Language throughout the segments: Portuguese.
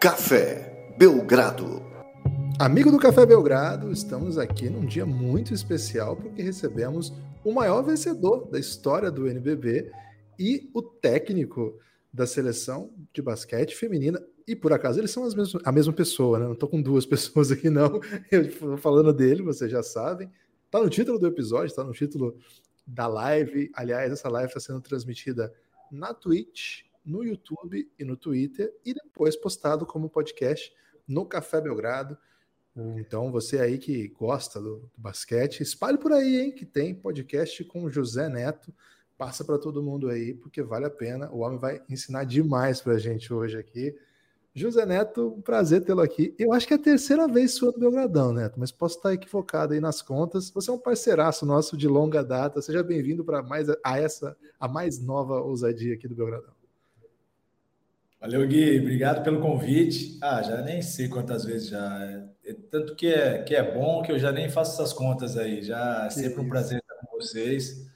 Café Belgrado. Amigo do Café Belgrado, estamos aqui num dia muito especial porque recebemos o maior vencedor da história do NBB e o técnico da seleção de basquete feminina. E por acaso eles são mesmas, a mesma pessoa, né? Não estou com duas pessoas aqui, não. Eu estou falando dele, vocês já sabem. Está no título do episódio, está no título da live. Aliás, essa live está sendo transmitida na Twitch, no YouTube e no Twitter, e depois postado como podcast no Café Belgrado. Então, você aí que gosta do, do basquete, espalhe por aí, hein, que tem podcast com José Neto. Passa para todo mundo aí, porque vale a pena. O homem vai ensinar demais para a gente hoje aqui. José Neto, um prazer tê-lo aqui. Eu acho que é a terceira vez sua do Belgradão, Neto, mas posso estar equivocado aí nas contas. Você é um parceiraço nosso de longa data. Seja bem-vindo para mais a essa a mais nova ousadia aqui do Belgradão. Valeu, Gui. Obrigado pelo convite. Ah, já nem sei quantas vezes já. É, tanto que é, que é bom que eu já nem faço essas contas aí. Já é sempre um prazer estar com vocês.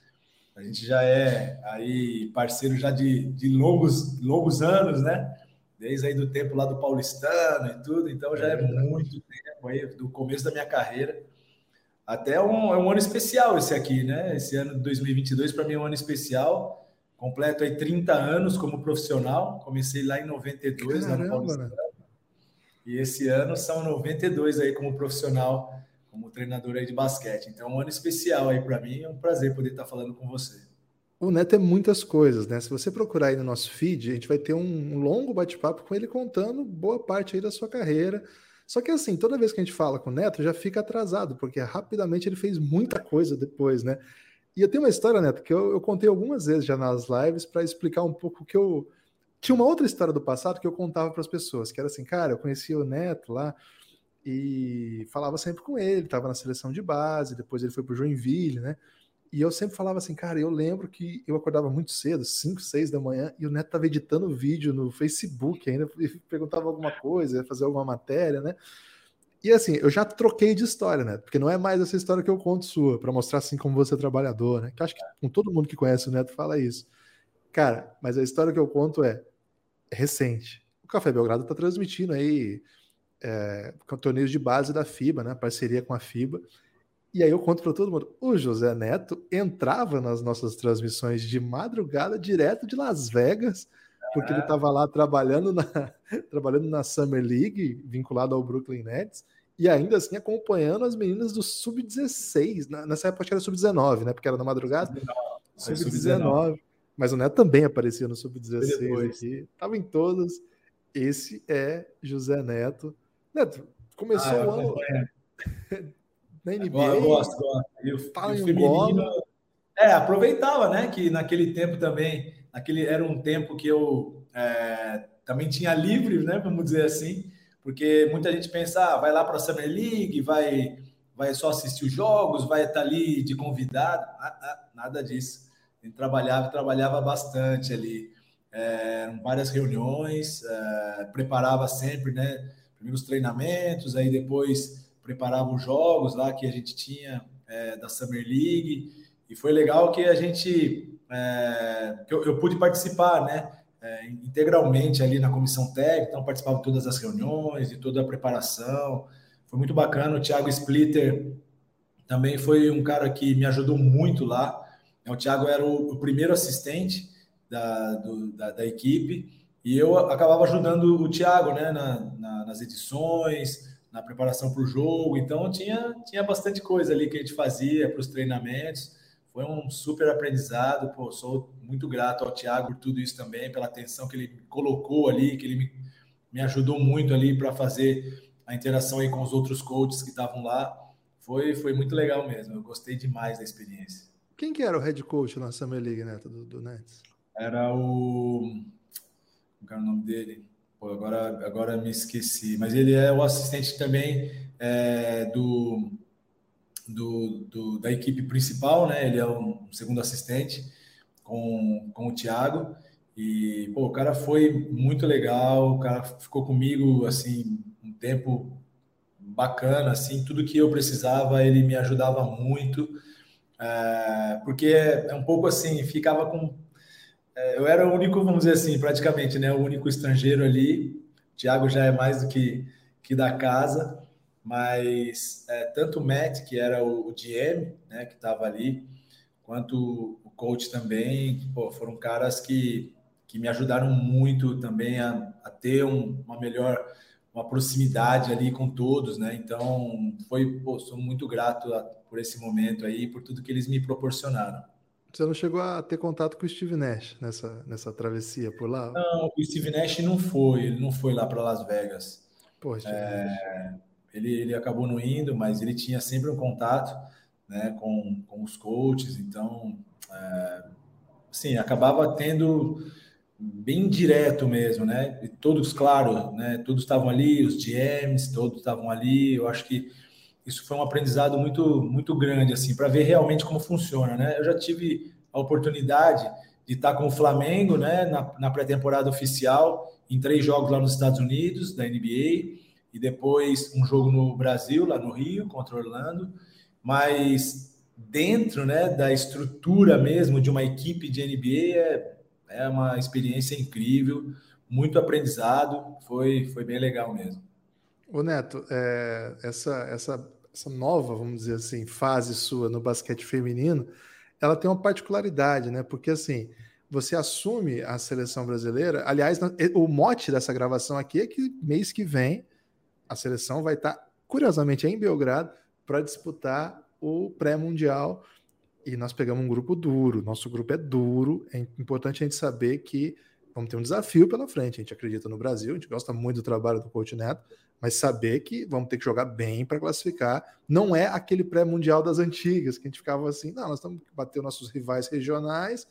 A gente já é aí parceiro já de, de longos, longos anos, né? Desde aí do tempo lá do Paulistano e tudo. Então já é, é muito tempo aí, do começo da minha carreira. Até um, é um ano especial esse aqui, né? Esse ano de 2022 para mim é um ano especial Completo aí 30 anos como profissional. Comecei lá em 92, Caramba, lá no Né? E esse ano são 92 aí como profissional, como treinador aí de basquete. Então, é um ano especial aí para mim. É um prazer poder estar falando com você. O Neto é muitas coisas, né? Se você procurar aí no nosso feed, a gente vai ter um longo bate-papo com ele contando boa parte aí da sua carreira. Só que assim, toda vez que a gente fala com o Neto, já fica atrasado, porque rapidamente ele fez muita coisa depois, né? E eu tenho uma história, Neto, que eu, eu contei algumas vezes já nas lives para explicar um pouco que eu. Tinha uma outra história do passado que eu contava para as pessoas, que era assim, cara, eu conhecia o Neto lá e falava sempre com ele, estava na seleção de base, depois ele foi para o Joinville, né? E eu sempre falava assim, cara, eu lembro que eu acordava muito cedo, 5, 6 da manhã, e o Neto estava editando vídeo no Facebook ainda, e perguntava alguma coisa, ia fazer alguma matéria, né? E assim, eu já troquei de história, né? Porque não é mais essa história que eu conto sua, para mostrar assim como você é trabalhador, né? Que acho que com todo mundo que conhece o Neto fala isso. Cara, mas a história que eu conto é, é recente. O Café Belgrado está transmitindo aí é, torneios de base da FIBA, né? Parceria com a FIBA. E aí eu conto para todo mundo. O José Neto entrava nas nossas transmissões de madrugada direto de Las Vegas porque ele estava lá trabalhando na, trabalhando na Summer League, vinculado ao Brooklyn Nets, e ainda assim acompanhando as meninas do Sub-16. Nessa época era Sub-19, né? Porque era na madrugada. Sub-19. Mas o Neto também aparecia no Sub-16 aqui. Tava em todas. Esse é José Neto. Neto, começou ah, o ano na NBA. Eu gosto, gosto. E o, fala e o feminino. É, aproveitava, né? Que naquele tempo também aquele era um tempo que eu é, também tinha livre, né? Vamos dizer assim, porque muita gente pensa, ah, vai lá para a Summer League, vai, vai só assistir os jogos, vai estar ali de convidado. Ah, nada disso. A gente trabalhava, trabalhava bastante ali. É, várias reuniões, é, preparava sempre, né? Primeiros treinamentos, aí depois preparava os jogos lá que a gente tinha é, da Summer League. E foi legal que a gente é, que eu, eu, pude participar, né? É, integralmente ali na comissão técnica, então participava de todas as reuniões, de toda a preparação. Foi muito bacana. O Thiago Splitter também foi um cara que me ajudou muito lá. É, o Thiago era o, o primeiro assistente da, do, da, da, equipe e eu acabava ajudando o Thiago né, na, na, nas edições, na preparação para o jogo. Então tinha, tinha bastante coisa ali que a gente fazia para os treinamentos. Foi um super aprendizado. Pô, sou muito grato ao Thiago por tudo isso também, pela atenção que ele colocou ali, que ele me, me ajudou muito ali para fazer a interação aí com os outros coaches que estavam lá. Foi, foi muito legal mesmo. Eu gostei demais da experiência. Quem que era o head coach na Summer League, Neto, do, do Nets? Era o. Qual era o nome dele? Pô, agora, agora me esqueci. Mas ele é o assistente também é, do do, do, da equipe principal, né? Ele é um segundo assistente com, com o Thiago. E, pô, o cara foi muito legal, o cara ficou comigo, assim, um tempo bacana, assim, tudo que eu precisava, ele me ajudava muito, é, porque é, é, um pouco assim, ficava com... É, eu era o único, vamos dizer assim, praticamente, né, o único estrangeiro ali, Thiago já é mais do que, que da casa, mas é, tanto o Matt, que era o, o GM, né, que estava ali, quanto o coach também, pô, foram caras que, que me ajudaram muito também a, a ter um, uma melhor uma proximidade ali com todos, né? Então, foi, pô, sou muito grato a, por esse momento aí, por tudo que eles me proporcionaram. Você não chegou a ter contato com o Steve Nash nessa, nessa travessia por lá? Não, o Steve Nash não foi, ele não foi lá para Las Vegas. Poxa, é, ele, ele acabou não indo, mas ele tinha sempre um contato né, com, com os coaches, então, é, assim, acabava tendo bem direto mesmo, né? E todos, claro, né? Todos estavam ali, os GMs, todos estavam ali. Eu acho que isso foi um aprendizado muito, muito grande, assim, para ver realmente como funciona, né? Eu já tive a oportunidade de estar com o Flamengo, né? Na, na pré-temporada oficial, em três jogos lá nos Estados Unidos, da NBA, e depois um jogo no Brasil, lá no Rio, contra Orlando. Mas dentro, né, da estrutura mesmo de uma equipe de NBA é é uma experiência incrível, muito aprendizado, foi, foi bem legal mesmo. O Neto, é, essa, essa, essa nova, vamos dizer assim, fase sua no basquete feminino, ela tem uma particularidade, né? Porque assim, você assume a seleção brasileira. Aliás, o mote dessa gravação aqui é que mês que vem a seleção vai estar, curiosamente, em Belgrado para disputar o pré-mundial e nós pegamos um grupo duro. Nosso grupo é duro. É importante a gente saber que vamos ter um desafio pela frente. A gente acredita no Brasil, a gente gosta muito do trabalho do Coach Neto, mas saber que vamos ter que jogar bem para classificar. Não é aquele pré-mundial das antigas, que a gente ficava assim, não, nós estamos bater nossos rivais regionais.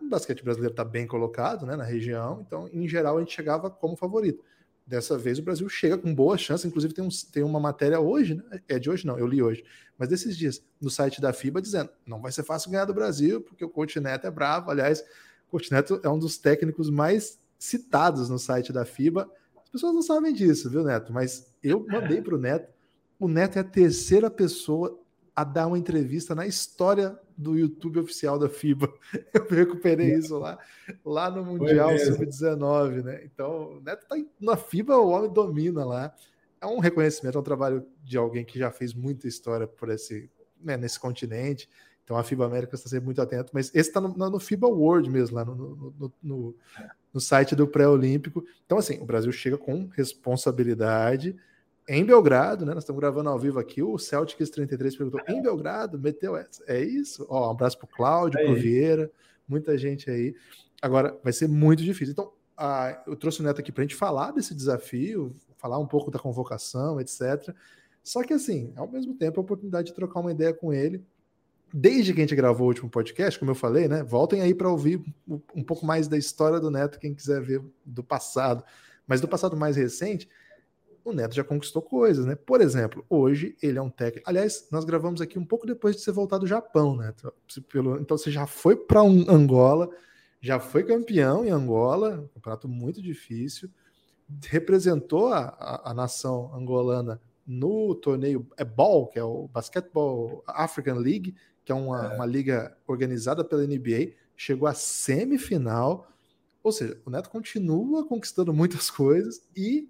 O basquete brasileiro está bem colocado né, na região, então, em geral, a gente chegava como favorito. Dessa vez o Brasil chega com boa chance, inclusive tem, um, tem uma matéria hoje, né? é de hoje não, eu li hoje, mas desses dias, no site da FIBA, dizendo não vai ser fácil ganhar do Brasil, porque o Coach Neto é bravo, aliás, o Coach Neto é um dos técnicos mais citados no site da FIBA, as pessoas não sabem disso, viu, Neto? Mas eu mandei para o Neto, o Neto é a terceira pessoa a dar uma entrevista na história do YouTube oficial da FIBA. Eu recuperei isso lá, lá no Mundial Sub-19, né? Então, o Neto tá na FIBA, o homem domina lá. É um reconhecimento, é um trabalho de alguém que já fez muita história por esse, né, nesse continente. Então a FIBA América está sempre muito atento, mas esse está no, no, FIBA World mesmo, lá no, no, no, no site do pré-olímpico. Então, assim, o Brasil chega com responsabilidade em Belgrado, né? Nós estamos gravando ao vivo aqui. O Celtics 33 perguntou: em Belgrado, meteu essa. É isso? Ó, um abraço para o Cláudio, é para o Vieira, muita gente aí. Agora, vai ser muito difícil. Então, a, eu trouxe o Neto aqui para a gente falar desse desafio, falar um pouco da convocação, etc. Só que, assim, ao mesmo tempo, a oportunidade de trocar uma ideia com ele. Desde que a gente gravou o último podcast, como eu falei, né? Voltem aí para ouvir um pouco mais da história do Neto, quem quiser ver do passado. Mas do passado mais recente, o Neto já conquistou coisas, né? Por exemplo, hoje ele é um técnico. Aliás, nós gravamos aqui um pouco depois de você voltar do Japão, né? Então você já foi para um Angola, já foi campeão em Angola, um campeonato muito difícil, representou a, a, a nação angolana no torneio é ball, que é o Basketball African League, que é uma, é. uma liga organizada pela NBA, chegou à semifinal. Ou seja, o Neto continua conquistando muitas coisas e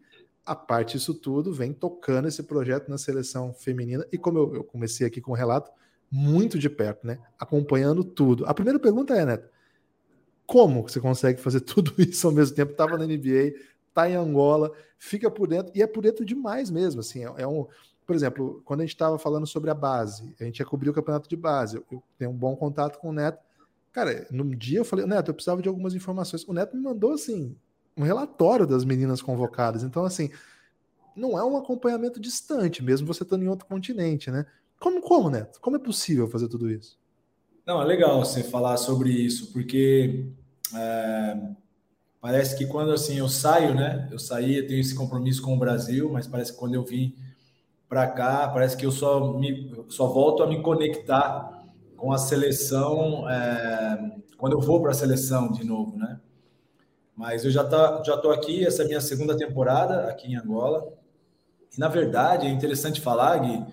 a parte disso tudo vem tocando esse projeto na seleção feminina e como eu, eu, comecei aqui com o relato, muito de perto, né? Acompanhando tudo. A primeira pergunta é, Neto, como você consegue fazer tudo isso ao mesmo tempo? Tava na NBA, tá em Angola, fica por dentro, e é por dentro demais mesmo, assim, é, é um... Por exemplo, quando a gente estava falando sobre a base, a gente ia cobrir o campeonato de base, eu, eu tenho um bom contato com o Neto, Cara, no dia eu falei, Neto, eu precisava de algumas informações. O Neto me mandou assim, um relatório das meninas convocadas. Então, assim, não é um acompanhamento distante, mesmo você estando em outro continente, né? Como, como, Neto? Como é possível fazer tudo isso? Não, é legal você falar sobre isso, porque é, parece que quando assim eu saio, né? Eu saí, eu tenho esse compromisso com o Brasil, mas parece que quando eu vim para cá, parece que eu só me só volto a me conectar com a seleção é, quando eu vou para a seleção de novo, né? Mas eu já tá, já tô aqui, essa é a minha segunda temporada aqui em Angola. E na verdade é interessante falar, Gui,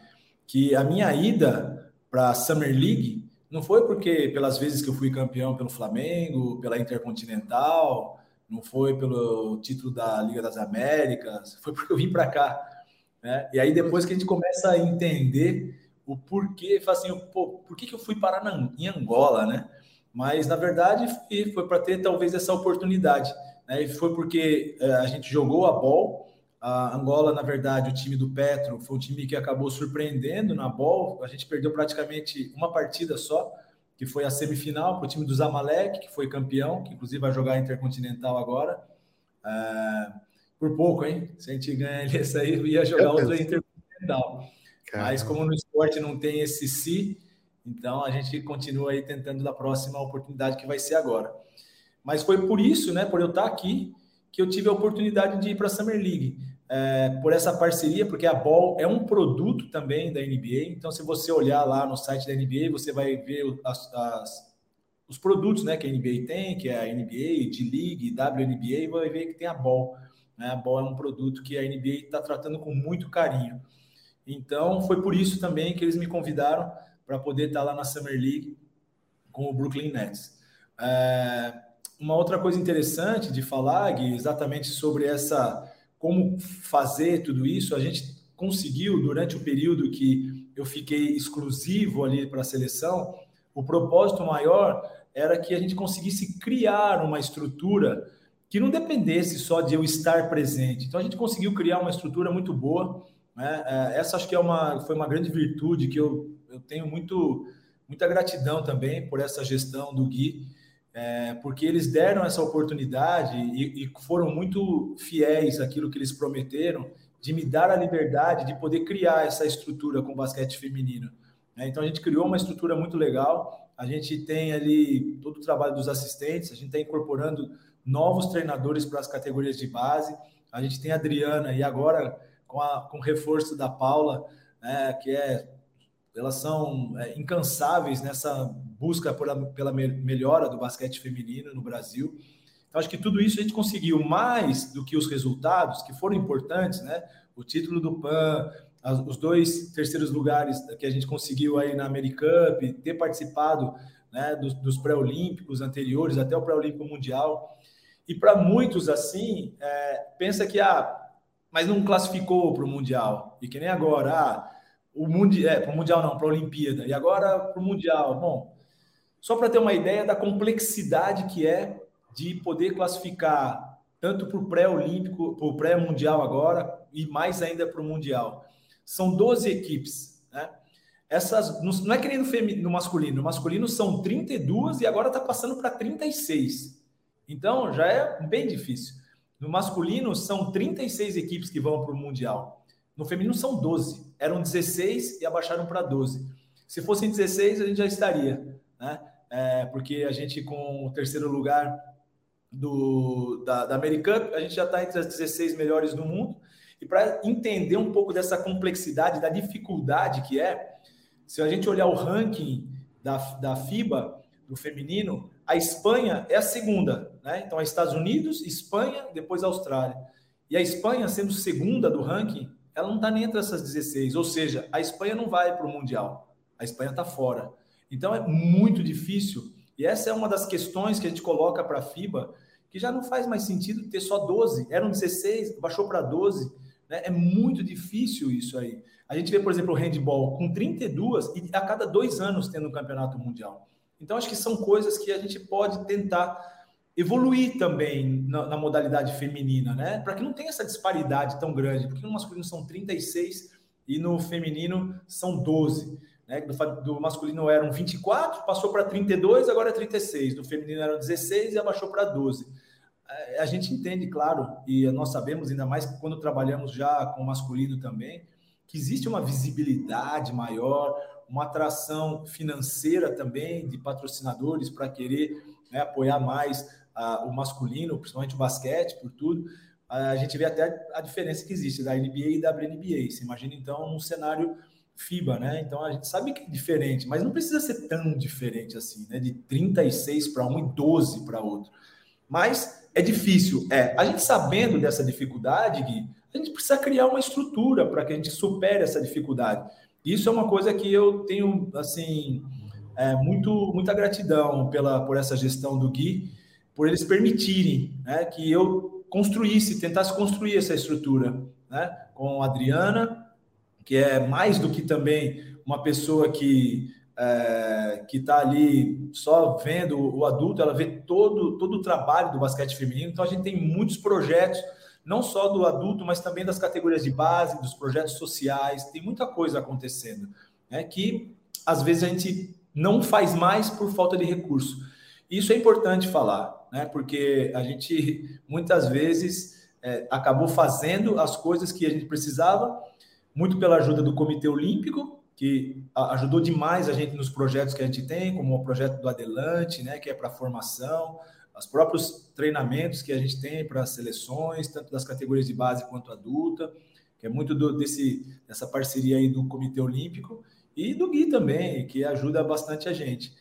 que a minha ida para a Summer League não foi porque pelas vezes que eu fui campeão pelo Flamengo, pela Intercontinental, não foi pelo título da Liga das Américas, foi porque eu vim para cá. Né? E aí depois que a gente começa a entender o porquê, fala assim, pô, por que, que eu fui parar na, em Angola, né? Mas na verdade foi, para ter talvez essa oportunidade. Né? E foi porque é, a gente jogou a bola. A Angola, na verdade, o time do Petro foi um time que acabou surpreendendo na bola. A gente perdeu praticamente uma partida só que foi a semifinal para o time do Zamalek, que foi campeão, que inclusive vai jogar Intercontinental agora. É, por pouco, hein? Se a gente ganhar esse aí, ia jogar outra Intercontinental. Caramba. Mas como no esporte não tem esse si, então a gente continua aí tentando da próxima oportunidade que vai ser agora. Mas foi por isso, né, por eu estar aqui, que eu tive a oportunidade de ir para a Summer League é, por essa parceria, porque a Ball é um produto também da NBA. Então, se você olhar lá no site da NBA, você vai ver as, as, os produtos né, que a NBA tem, que é a NBA, D-League, WNBA, vai ver que tem a Ball. Né? A Ball é um produto que a NBA está tratando com muito carinho. Então, foi por isso também que eles me convidaram para poder estar tá lá na Summer League com o Brooklyn Nets. É, uma outra coisa interessante de falar, Gui, exatamente sobre essa como fazer tudo isso, a gente conseguiu, durante o período que eu fiquei exclusivo ali para a seleção, o propósito maior era que a gente conseguisse criar uma estrutura que não dependesse só de eu estar presente. Então a gente conseguiu criar uma estrutura muito boa. Né? É, essa acho que é uma, foi uma grande virtude que eu, eu tenho muito, muita gratidão também por essa gestão do Gui é, porque eles deram essa oportunidade e, e, foram muito fiéis àquilo que eles prometeram de me dar a liberdade de poder criar essa estrutura com basquete feminino. É, então a gente criou uma estrutura muito legal. A gente tem ali todo o trabalho dos assistentes, a gente está incorporando novos treinadores para as categorias de base. A gente tem a Adriana e agora com, a, com o reforço da Paula, né, que é elas são é, incansáveis nessa busca pela, pela melhora do basquete feminino no Brasil. Então, acho que tudo isso a gente conseguiu mais do que os resultados, que foram importantes, né? O título do PAN, os dois terceiros lugares que a gente conseguiu aí na AmeriCup, ter participado né, dos, dos pré-olímpicos anteriores, até o pré-olímpico mundial. E para muitos, assim, é, pensa que, ah, mas não classificou para o mundial. E que nem agora, ah, o mundial, é, para o mundial não, para a Olimpíada. E agora para o mundial. Bom, só para ter uma ideia da complexidade que é de poder classificar tanto para o pré-olímpico, para o pré-mundial agora e mais ainda para o mundial. São 12 equipes, né? Essas não é que nem no, no masculino, no masculino são 32 e agora está passando para 36. Então já é bem difícil. No masculino são 36 equipes que vão para o mundial. No feminino são 12. Eram 16 e abaixaram para 12. Se fossem 16, a gente já estaria, né? É, porque a gente, com o terceiro lugar do, da, da American, a gente já está entre as 16 melhores do mundo. E para entender um pouco dessa complexidade, da dificuldade que é, se a gente olhar o ranking da, da FIBA, do feminino, a Espanha é a segunda, né? Então, é Estados Unidos, Espanha, depois Austrália. E a Espanha, sendo segunda do ranking, ela não está nem entre essas 16. Ou seja, a Espanha não vai para o Mundial. A Espanha está fora. Então é muito difícil. E essa é uma das questões que a gente coloca para a FIBA, que já não faz mais sentido ter só 12. Eram 16, baixou para 12. Né? É muito difícil isso aí. A gente vê, por exemplo, o handball com 32 e a cada dois anos tendo um campeonato mundial. Então, acho que são coisas que a gente pode tentar evoluir também na, na modalidade feminina, né? Para que não tenha essa disparidade tão grande, porque no masculino são 36 e no feminino são 12. Né? Do, do masculino eram 24, passou para 32, agora é 36. Do feminino eram 16 e abaixou para 12. É, a gente entende, claro, e nós sabemos, ainda mais quando trabalhamos já com o masculino também, que existe uma visibilidade maior, uma atração financeira também de patrocinadores para querer né, apoiar mais o masculino, principalmente o basquete, por tudo, a gente vê até a diferença que existe da NBA e da WNBA. Você imagina, então, um cenário FIBA, né? Então, a gente sabe que é diferente, mas não precisa ser tão diferente assim, né? De 36 para um e 12 para outro. Mas é difícil. É, a gente sabendo dessa dificuldade, Gui, a gente precisa criar uma estrutura para que a gente supere essa dificuldade. Isso é uma coisa que eu tenho, assim, é, muito, muita gratidão pela, por essa gestão do Gui, por eles permitirem né, que eu construísse, tentasse construir essa estrutura, né, com a Adriana, que é mais do que também uma pessoa que é, que está ali só vendo o adulto, ela vê todo, todo o trabalho do basquete feminino. Então, a gente tem muitos projetos, não só do adulto, mas também das categorias de base, dos projetos sociais. Tem muita coisa acontecendo, né, que às vezes a gente não faz mais por falta de recurso. Isso é importante falar, né, porque a gente muitas vezes é, acabou fazendo as coisas que a gente precisava, muito pela ajuda do Comitê Olímpico, que ajudou demais a gente nos projetos que a gente tem, como o projeto do Adelante, né, que é para formação, os próprios treinamentos que a gente tem para seleções, tanto das categorias de base quanto adulta, que é muito do, desse, dessa parceria aí do Comitê Olímpico, e do Gui também, que ajuda bastante a gente.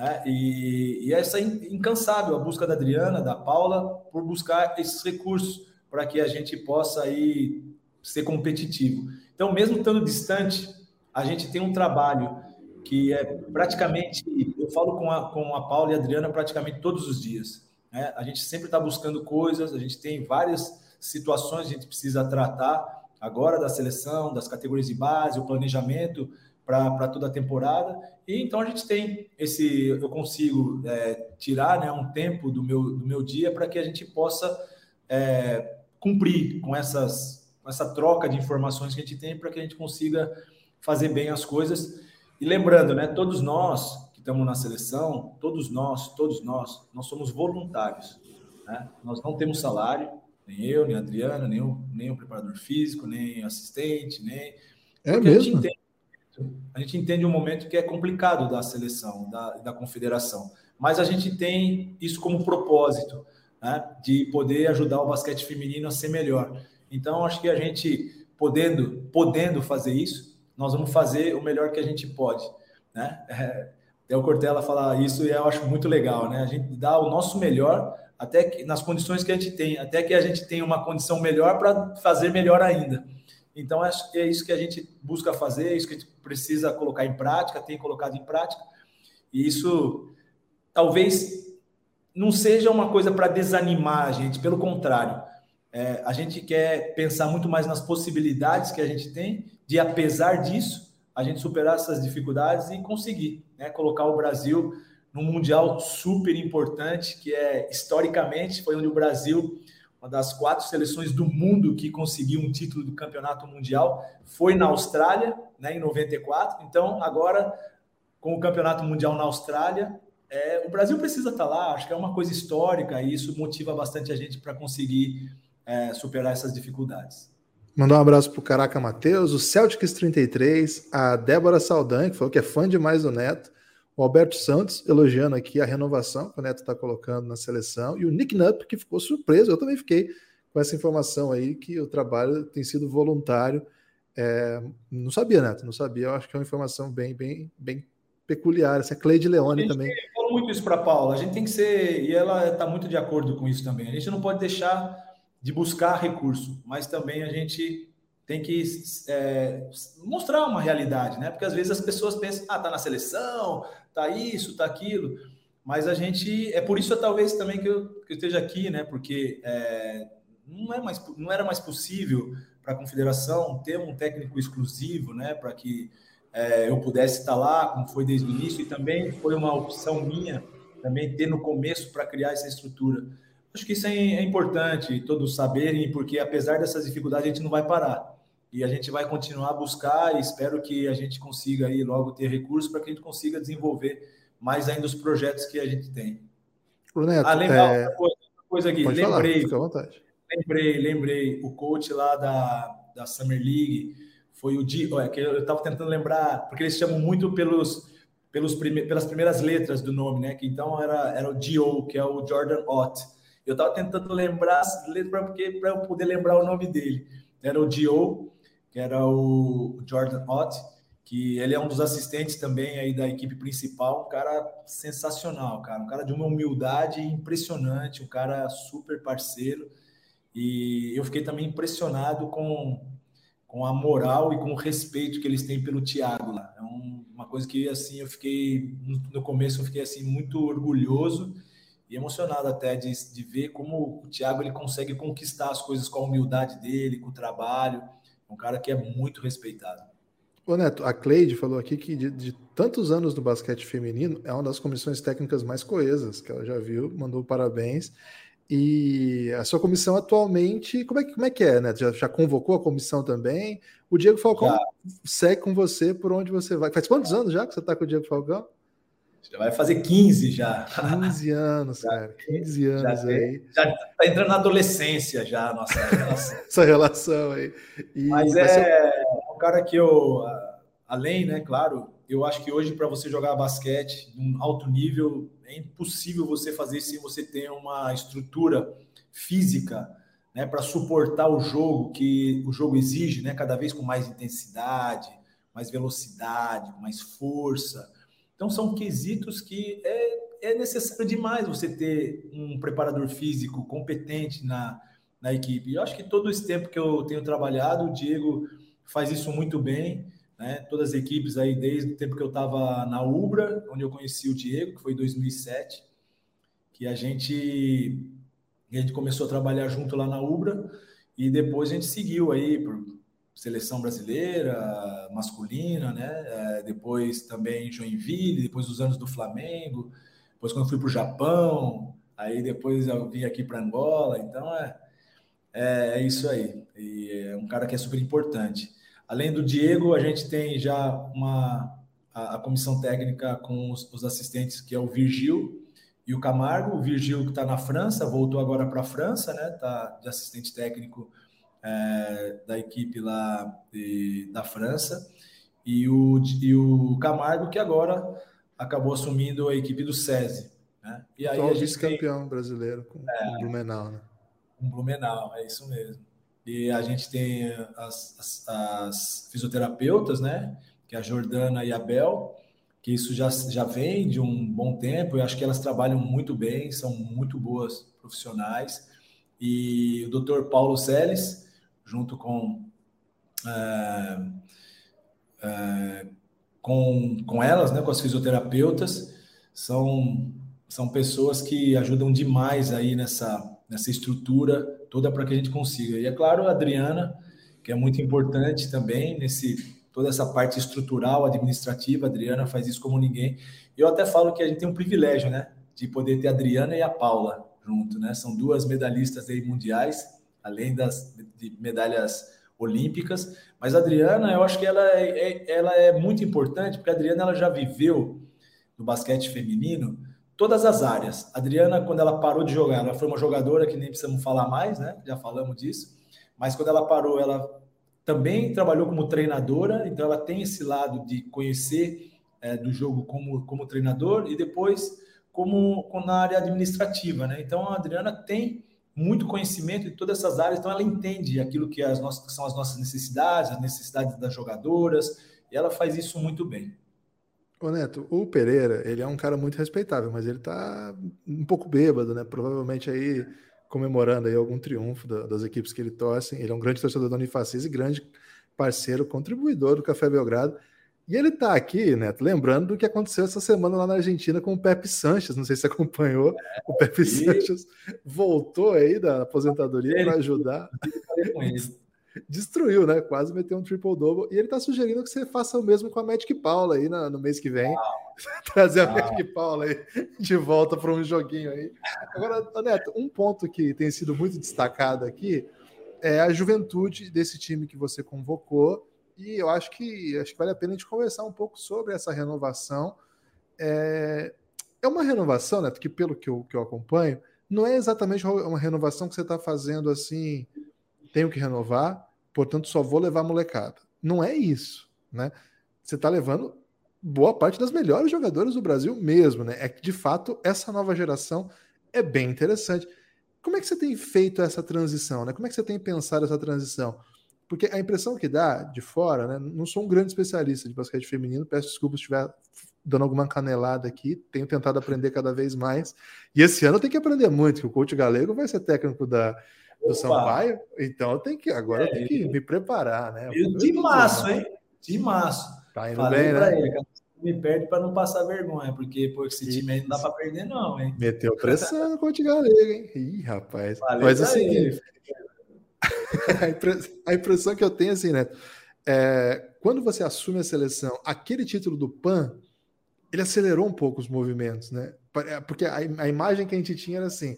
Né? E, e essa incansável a busca da Adriana, da Paula, por buscar esses recursos para que a gente possa aí ser competitivo. Então, mesmo estando distante, a gente tem um trabalho que é praticamente, eu falo com a, com a Paula e a Adriana praticamente todos os dias. Né? A gente sempre está buscando coisas, a gente tem várias situações que a gente precisa tratar agora da seleção, das categorias de base, o planejamento para toda a temporada. E então a gente tem esse, eu consigo é, tirar né, um tempo do meu, do meu dia para que a gente possa é, cumprir com essas, essa troca de informações que a gente tem para que a gente consiga fazer bem as coisas. E lembrando, né, todos nós que estamos na seleção, todos nós, todos nós, nós somos voluntários. Né? Nós não temos salário, nem eu, nem a Adriana, nem o, nem o preparador físico, nem assistente, nem. É mesmo? A gente, entende, um momento que é complicado da seleção, da, da confederação. Mas a gente tem isso como propósito, né? de poder ajudar o basquete feminino a ser melhor. Então, acho que a gente, podendo, podendo fazer isso, nós vamos fazer o melhor que a gente pode, né? É, até o Cortella falar isso e eu acho muito legal, né? A gente dá o nosso melhor até que nas condições que a gente tem, até que a gente tenha uma condição melhor para fazer melhor ainda. Então é isso que a gente busca fazer, é isso que a gente precisa colocar em prática, tem colocado em prática. E isso talvez não seja uma coisa para desanimar a gente, pelo contrário. É, a gente quer pensar muito mais nas possibilidades que a gente tem de, apesar disso, a gente superar essas dificuldades e conseguir né, colocar o Brasil num Mundial super importante, que é, historicamente, foi onde o Brasil, uma das quatro seleções do mundo que conseguiu um título do Campeonato Mundial, foi na Austrália, né, em 94. Então, agora, com o Campeonato Mundial na Austrália, é, o Brasil precisa estar lá, acho que é uma coisa histórica e isso motiva bastante a gente para conseguir é, superar essas dificuldades. Mandar um abraço pro Caraca Matheus, o Celtics 33, a Débora Saldan, que falou que é fã demais do Neto, o Alberto Santos elogiando aqui a renovação que o Neto está colocando na seleção, e o Nick Nupp, que ficou surpreso, eu também fiquei com essa informação aí, que o trabalho tem sido voluntário. É, não sabia, Neto, não sabia, eu acho que é uma informação bem, bem, bem peculiar. Essa é Cleide Leone também. Falou muito isso para Paula, a gente tem que ser, e ela está muito de acordo com isso também, a gente não pode deixar de buscar recurso, mas também a gente tem que é, mostrar uma realidade, né? Porque às vezes as pessoas pensam, ah, tá na seleção, tá isso, tá aquilo, mas a gente é por isso talvez também que eu, que eu esteja aqui, né? Porque é, não é mais não era mais possível para a confederação ter um técnico exclusivo, né? Para que é, eu pudesse estar lá, como foi desde o início, e também foi uma opção minha também ter no começo para criar essa estrutura. Acho que isso é, é importante todos saberem, porque apesar dessas dificuldades, a gente não vai parar. E a gente vai continuar a buscar e espero que a gente consiga aí logo ter recursos para que a gente consiga desenvolver mais ainda os projetos que a gente tem. Neto, ah, lembrar é... outra coisa, coisa aqui, Pode lembrei, falar, lembrei, lembrei, o coach lá da, da Summer League foi o Di, é, que eu estava tentando lembrar, porque eles chamam muito pelos, pelos prime, pelas primeiras letras do nome, né? Que então era, era o Dio, que é o Jordan Ott. Eu estava tentando lembrar porque para eu poder lembrar o nome dele. Era o Dio, que era o Jordan Ott, que ele é um dos assistentes também aí da equipe principal, um cara sensacional, cara, um cara de uma humildade impressionante, um cara super parceiro. E eu fiquei também impressionado com, com a moral e com o respeito que eles têm pelo Thiago lá. É um, uma coisa que assim eu fiquei no começo eu fiquei assim muito orgulhoso e emocionado até de, de ver como o Thiago ele consegue conquistar as coisas com a humildade dele, com o trabalho. Um cara que é muito respeitado. Ô Neto, a Cleide falou aqui que de, de, tantos anos no basquete feminino é uma das comissões técnicas mais coesas que ela já viu, mandou parabéns. E a sua comissão atualmente, como é, como é que é, Neto? Já, já convocou a comissão também? O Diego Falcão já. segue com você por onde você vai. Faz quantos anos já que você está com o Diego Falcão? Já vai fazer 15 já. 15 anos, cara. 15 anos já aí. Já está entrando na adolescência já a nossa relação. Essa relação aí. E Mas é um cara que eu, além, né, claro, eu acho que hoje para você jogar basquete num alto nível, é impossível você fazer se você tem uma estrutura física né, para suportar o jogo que o jogo exige, né, cada vez com mais intensidade, mais velocidade, mais força. Então, são quesitos que é, é necessário demais você ter um preparador físico competente na, na equipe. Eu acho que todo esse tempo que eu tenho trabalhado, o Diego faz isso muito bem. Né? Todas as equipes aí, desde o tempo que eu estava na Ubra, onde eu conheci o Diego, que foi em 2007, que a gente, a gente começou a trabalhar junto lá na Ubra, e depois a gente seguiu aí por seleção brasileira masculina, né? É, depois também Joinville, depois os anos do Flamengo, depois quando fui para o Japão, aí depois eu vim aqui para Angola, então é, é, é, isso aí. E é um cara que é super importante. Além do Diego, a gente tem já uma a, a comissão técnica com os, os, assistentes, que é o Virgil e o Camargo. O Virgil que está na França, voltou agora para a França, né? Tá de assistente técnico é, da equipe lá de, da França, e o, e o Camargo, que agora acabou assumindo a equipe do SESI. Né? E aí Atual vice-campeão brasileiro com, é, com Blumenau, né? Com Blumenau, é isso mesmo. E a gente tem as, as, as, fisioterapeutas, né? Que é a Jordana e a Bel, que isso já, já vem de um bom tempo. Eu acho que elas trabalham muito bem, são muito boas profissionais. E o doutor Paulo Seles, junto com, é, é, com, com elas, né, com as fisioterapeutas, são, são pessoas que ajudam demais aí nessa, nessa estrutura toda para que a gente consiga. E é claro, a Adriana, que é muito importante também nesse toda essa parte estrutural, administrativa, a Adriana faz isso como ninguém. Eu até falo que a gente tem um privilégio, né, de poder ter a Adriana e a Paula junto, né? São duas medalhistas aí mundiais além das de medalhas olímpicas. Mas a Adriana, eu acho que ela é, é, ela é muito importante, porque a Adriana ela já viveu no basquete feminino todas as áreas. A Adriana, quando ela parou de jogar, ela foi uma jogadora que nem precisamos falar mais, né? Já falamos disso. Mas quando ela parou, ela também trabalhou como treinadora, então ela tem esse lado de conhecer é, do jogo como, como treinador e depois como, como na área administrativa, né? Então a Adriana tem muito conhecimento de todas essas áreas, então ela entende aquilo que, as nossas, que são as nossas necessidades, as necessidades das jogadoras, e ela faz isso muito bem. Ô Neto, o Pereira, ele é um cara muito respeitável, mas ele tá um pouco bêbado, né? Provavelmente aí comemorando aí algum triunfo da, das equipes que ele torce. Ele é um grande torcedor da Unifacis e grande parceiro, contribuidor do Café Belgrado. E ele está aqui, Neto, lembrando do que aconteceu essa semana lá na Argentina com o Pepe Sanches. Não sei se você acompanhou. É, o Pepe e... Sanches voltou aí da aposentadoria para ajudar. Destruiu, né? Quase meteu um triple-double. E ele está sugerindo que você faça o mesmo com a Magic Paula aí no mês que vem. Trazer a Magic Paula aí de volta para um joguinho aí. Agora, Neto, um ponto que tem sido muito destacado aqui é a juventude desse time que você convocou e eu acho que acho que vale a pena a gente conversar um pouco sobre essa renovação. É, é uma renovação, né? Que pelo que eu, que eu acompanho, não é exatamente uma renovação que você está fazendo assim, tenho que renovar, portanto só vou levar molecada. Não é isso, né? Você está levando boa parte das melhores jogadores do Brasil mesmo, né? É que de fato essa nova geração é bem interessante. Como é que você tem feito essa transição, né? Como é que você tem pensado essa transição? Porque a impressão que dá de fora, né? Não sou um grande especialista de basquete feminino, peço desculpas se estiver dando alguma canelada aqui, tenho tentado aprender cada vez mais. E esse ano eu tenho que aprender muito, que o coach galego vai ser técnico da, do Opa. Sampaio, então eu tenho que, agora é, eu tenho que me preparar, né? de março, hein? De março. Tá indo Falei bem, né? Ele, me perde para não passar vergonha, porque pô, esse time aí não dá para perder, não, hein? Meteu pressão no Conte Galega, hein? Ih, rapaz. Valeu Mas assim, a impressão que eu tenho assim, né? É, quando você assume a seleção, aquele título do PAN, ele acelerou um pouco os movimentos, né? É, porque a, a imagem que a gente tinha era assim: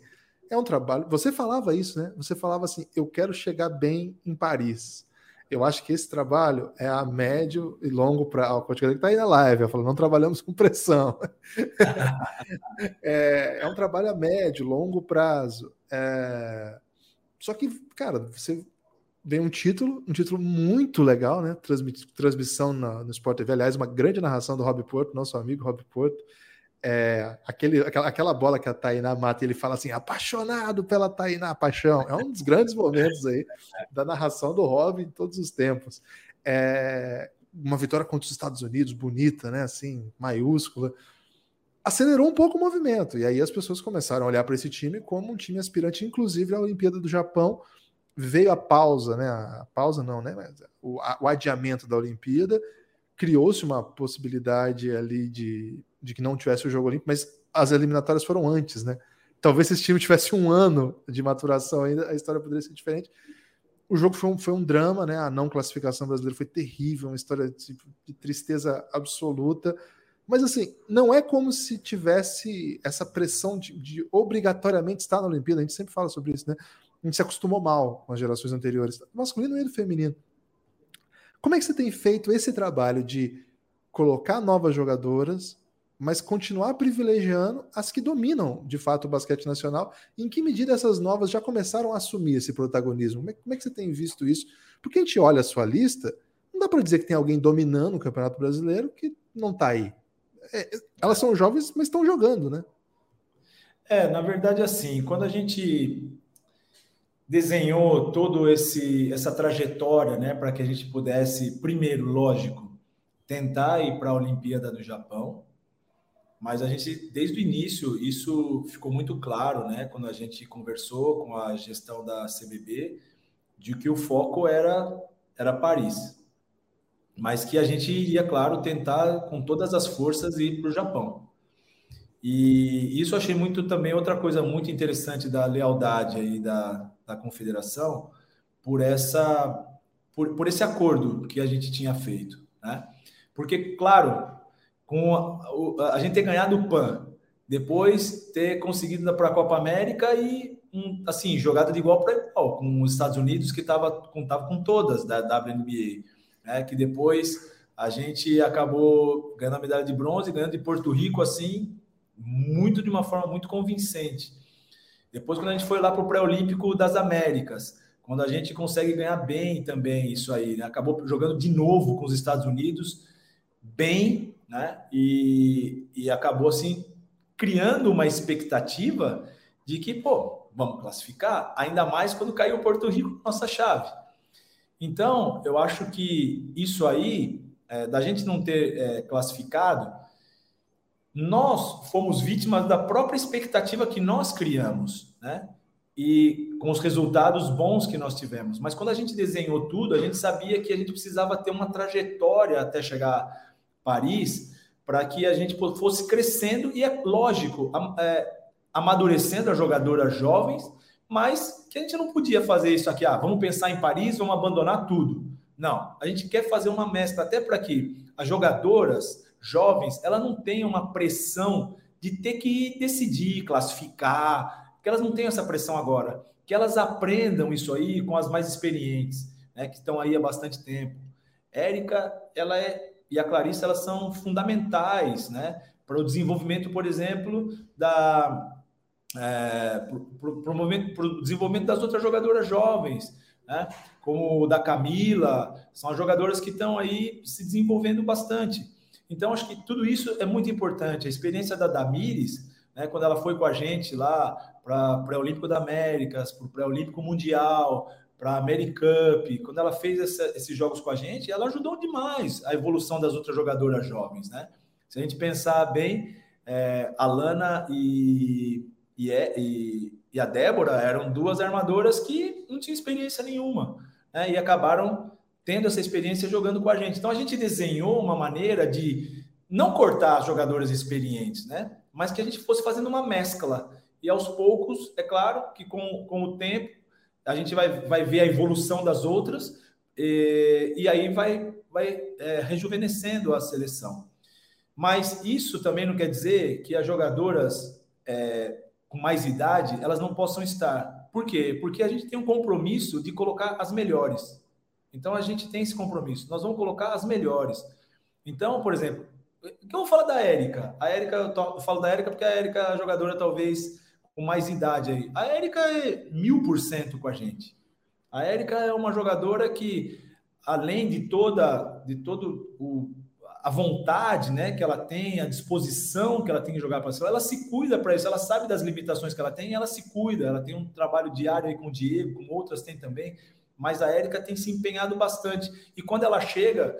é um trabalho. Você falava isso, né? Você falava assim: eu quero chegar bem em Paris. Eu acho que esse trabalho é a médio e longo prazo. O que está aí na live, eu falo, não trabalhamos com pressão. é, é, um trabalho a médio, longo prazo. É... Só que, cara, você vem um título, um título muito legal, né? Transmissão no Sport TV, aliás, uma grande narração do Rob Porto, nosso amigo Rob Porto é, aquele, aquela, aquela bola que a Tainá mata, ele fala assim, apaixonado pela Tainá, paixão. É um dos grandes momentos aí da narração do Robin em todos os tempos. É, uma vitória contra os Estados Unidos, bonita, né? Assim, maiúscula. Acelerou um pouco o movimento. E aí as pessoas começaram a olhar para esse time como um time aspirante, inclusive, à Olimpíada do Japão. Veio a pausa, né? A pausa não, né? Mas o, a, o adiamento da Olimpíada. Criou-se uma possibilidade ali de de que não tivesse o jogo olímpico, mas as eliminatórias foram antes, né? Talvez se esse time tivesse um ano de maturação ainda, a história poderia ser diferente. O jogo foi um, foi um drama, né? A não classificação brasileira foi terrível, uma história de, de tristeza absoluta. Mas assim, não é como se tivesse essa pressão de, de, obrigatoriamente estar na Olimpíada. A gente sempre fala sobre isso, né? A gente se acostumou mal com as gerações anteriores, masculino e feminino. Como é que você tem feito esse trabalho de colocar novas jogadoras, mas continuar privilegiando as que dominam de fato o basquete nacional. Em que medida essas novas já começaram a assumir esse protagonismo? Como é, como é que você tem visto isso? Porque a gente olha a sua lista, não dá para dizer que tem alguém dominando o Campeonato Brasileiro que não está aí. É, elas são jovens, mas estão jogando, né? É, na verdade, assim, quando a gente desenhou todo esse essa trajetória, né, para que a gente pudesse, primeiro, lógico, tentar ir para a Olimpíada do Japão, mas a gente, desde o início, isso ficou muito claro, né? Quando a gente conversou com a gestão da CBB, de que o foco era, era Paris. Mas que a gente iria, claro, tentar com todas as forças ir para o Japão. E isso achei muito também outra coisa muito interessante da lealdade aí da, da confederação por essa por, por esse acordo que a gente tinha feito, né? Porque claro, com a, a, gente ter ganhado o PAN, depois ter conseguido para a Copa América e um, assim jogada de igual para igual com os Estados Unidos que estava com, tava com todas da WNBA, né? Que depois a gente acabou ganhando a medalha de bronze, ganhando de Porto Rico assim muito de uma forma muito convincente. Depois quando a gente foi lá para o pré-olímpico das Américas, quando a gente consegue ganhar bem também isso aí, né? acabou jogando de novo com os Estados Unidos bem né? E, e acabou assim criando uma expectativa de que, pô, vamos classificar, ainda mais quando caiu o Porto Rico nossa chave. Então, eu acho que isso aí, é, da gente não ter é, classificado, nós fomos vítimas da própria expectativa que nós criamos, né? E com os resultados bons que nós tivemos. Mas quando a gente desenhou tudo, a gente sabia que a gente precisava ter uma trajetória até chegar Paris, para que a gente fosse crescendo e é lógico, é, amadurecendo as jogadoras jovens, mas que a gente não podia fazer isso aqui, ah, vamos pensar em Paris, vamos abandonar tudo. Não, a gente quer fazer uma mescla até para que as jogadoras jovens, ela não tenham uma pressão de ter que decidir, classificar, que elas não tenham essa pressão agora, que elas aprendam isso aí com as mais experientes, né, que estão aí há bastante tempo. Érica, ela é e a Clarice elas são fundamentais, né, para o desenvolvimento, por exemplo, da é, para o desenvolvimento das outras jogadoras jovens, né, como da Camila, são as jogadoras que estão aí se desenvolvendo bastante. Então, acho que tudo isso é muito importante. A experiência da Damires, né, quando ela foi com a gente lá para o Pré-Olímpico da Américas, para o Pré-Olímpico Mundial, para a Americup, quando ela fez essa, esses jogos com a gente, ela ajudou demais a evolução das outras jogadoras jovens, né? Se a gente pensar bem, é, a Lana e, e, e, e, a Débora eram duas armadoras que não tinham experiência nenhuma, né? E acabaram tendo essa experiência jogando com a gente. Então a gente desenhou uma maneira de não cortar as jogadoras experientes, né? Mas que a gente fosse fazendo uma mescla. E aos poucos, é claro que com, com o tempo, a gente vai, vai ver a evolução das outras e, e aí vai, vai é, rejuvenescendo a seleção. Mas isso também não quer dizer que as jogadoras é, com mais idade elas não possam estar. Por quê? Porque a gente tem um compromisso de colocar as melhores. Então a gente tem esse compromisso. Nós vamos colocar as melhores. Então, por exemplo, eu vou falar da Érica? A Érica, eu falo da Érica porque a Érica é a jogadora talvez com mais idade aí. A Érica é mil por cento com a gente. A Érica é uma jogadora que, além de toda, de todo o, a vontade, né, que ela tem, a disposição que ela tem de jogar para ela se cuida para isso. Ela sabe das limitações que ela tem, ela se cuida. Ela tem um trabalho diário aí com o Diego, como outras têm também. Mas a Érica tem se empenhado bastante. E quando ela chega,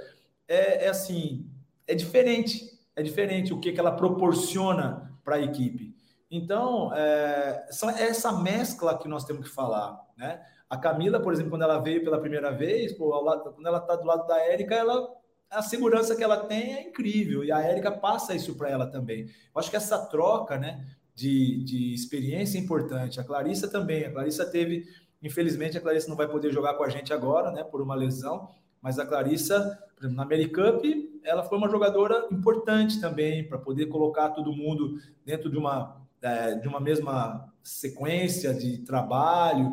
é, é assim, é diferente. É diferente o que, que ela proporciona para a equipe. Então, é, é essa mescla que nós temos que falar, né? A Camila, por exemplo, quando ela veio pela primeira vez, pô, quando ela está do lado da Érica, ela a segurança que ela tem é incrível e a Érica passa isso para ela também. Eu acho que essa troca, né, de, de experiência é importante. A Clarissa também. A Clarissa teve, infelizmente, a Clarissa não vai poder jogar com a gente agora, né, por uma lesão. Mas a Clarissa, exemplo, na Americup, ela foi uma jogadora importante também para poder colocar todo mundo dentro de uma é, de uma mesma sequência de trabalho.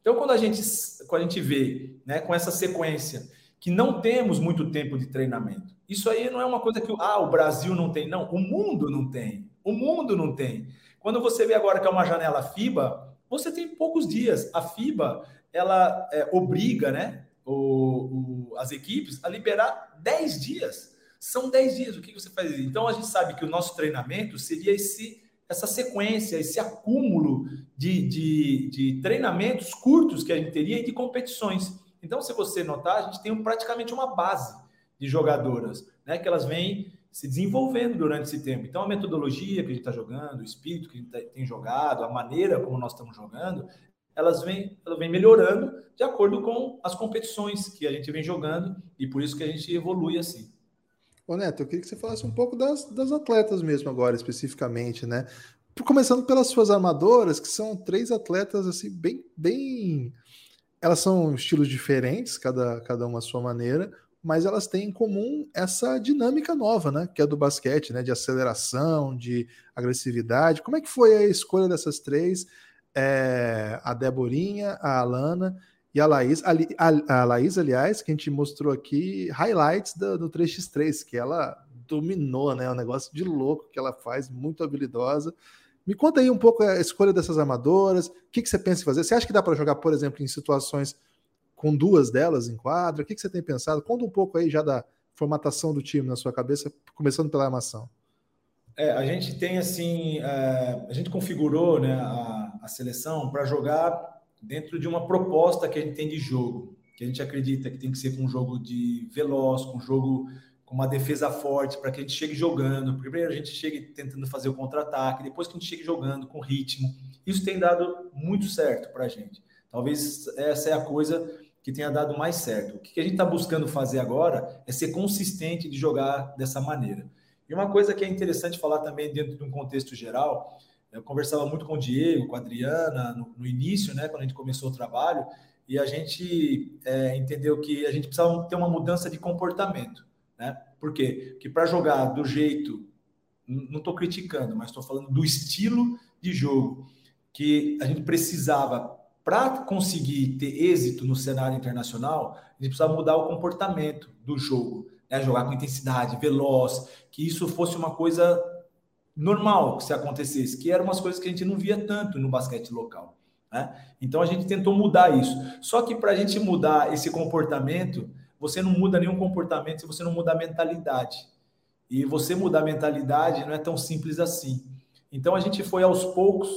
Então, quando a gente, quando a gente vê né, com essa sequência que não temos muito tempo de treinamento, isso aí não é uma coisa que ah, o Brasil não tem, não, o mundo não tem. O mundo não tem. Quando você vê agora que é uma janela FIBA, você tem poucos dias. A FIBA ela é, obriga né, o, o, as equipes a liberar 10 dias. São 10 dias. O que você faz? Então a gente sabe que o nosso treinamento seria esse essa sequência, esse acúmulo de, de, de, treinamentos curtos que a gente teria e de competições. Então, se você notar, a gente tem praticamente uma base de jogadoras, né, que elas vêm se desenvolvendo durante esse tempo. Então, a metodologia que a gente está jogando, o espírito que a gente tá, tem jogado, a maneira como nós estamos jogando, elas vêm, elas vêm melhorando de acordo com as competições que a gente vem jogando e por isso que a gente evolui assim. Ô Neto, eu queria que você falasse um pouco das, das atletas mesmo agora, especificamente, né? Começando pelas suas armadoras, que são três atletas, assim, bem, bem... Elas são estilos diferentes, cada, cada uma à sua maneira, mas elas têm em comum essa dinâmica nova, né? Que é do basquete, né? De aceleração, de agressividade. Como é que foi a escolha dessas três? É, a Deborinha, a Alana e a Laís, a, a, a Laís, aliás, que a gente mostrou aqui highlights do, do 3x3, que ela dominou, né? É um negócio de louco que ela faz, muito habilidosa. Me conta aí um pouco a escolha dessas armadoras, o que, que você pensa em fazer? Você acha que dá para jogar, por exemplo, em situações com duas delas em quadra? O que, que você tem pensado? Conta um pouco aí já da formatação do time na sua cabeça, começando pela armação. É, a gente tem assim, é, a gente configurou né, a, a seleção para jogar dentro de uma proposta que a gente tem de jogo, que a gente acredita que tem que ser com um jogo de veloz, com um jogo com uma defesa forte, para que a gente chegue jogando. Primeiro a gente chegue tentando fazer o contra-ataque, depois que a gente chegue jogando com ritmo. Isso tem dado muito certo para a gente. Talvez essa é a coisa que tenha dado mais certo. O que a gente está buscando fazer agora é ser consistente de jogar dessa maneira. E uma coisa que é interessante falar também dentro de um contexto geral eu conversava muito com o Diego, com a Adriana, no, no início, né, quando a gente começou o trabalho, e a gente é, entendeu que a gente precisava ter uma mudança de comportamento. Né? Por quê? Porque para jogar do jeito, não estou criticando, mas estou falando do estilo de jogo que a gente precisava para conseguir ter êxito no cenário internacional, a gente precisava mudar o comportamento do jogo, né? jogar com intensidade, veloz, que isso fosse uma coisa normal que se acontecesse, que eram umas coisas que a gente não via tanto no basquete local. Né? Então a gente tentou mudar isso. Só que para a gente mudar esse comportamento, você não muda nenhum comportamento se você não mudar a mentalidade. E você mudar a mentalidade não é tão simples assim. Então a gente foi aos poucos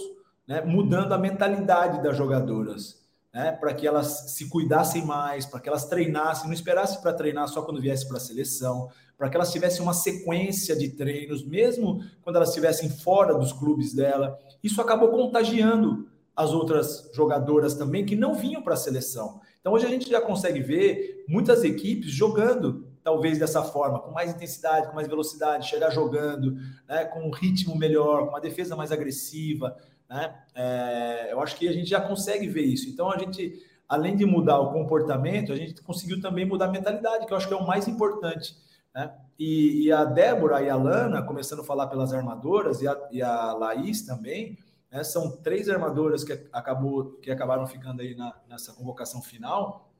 né, mudando a mentalidade das jogadoras. Né, para que elas se cuidassem mais, para que elas treinassem, não esperassem para treinar só quando viesse para a seleção, para que elas tivessem uma sequência de treinos, mesmo quando elas estivessem fora dos clubes dela. Isso acabou contagiando as outras jogadoras também que não vinham para a seleção. Então hoje a gente já consegue ver muitas equipes jogando talvez dessa forma, com mais intensidade, com mais velocidade, chegar jogando, né, com um ritmo melhor, com uma defesa mais agressiva, né? É, eu acho que a gente já consegue ver isso. Então a gente, além de mudar o comportamento, a gente conseguiu também mudar a mentalidade, que eu acho que é o mais importante. Né? E, e a Débora e a Lana, começando a falar pelas armadoras, e a, e a Laís também, né? são três armadoras que, acabou, que acabaram ficando aí na, nessa convocação final.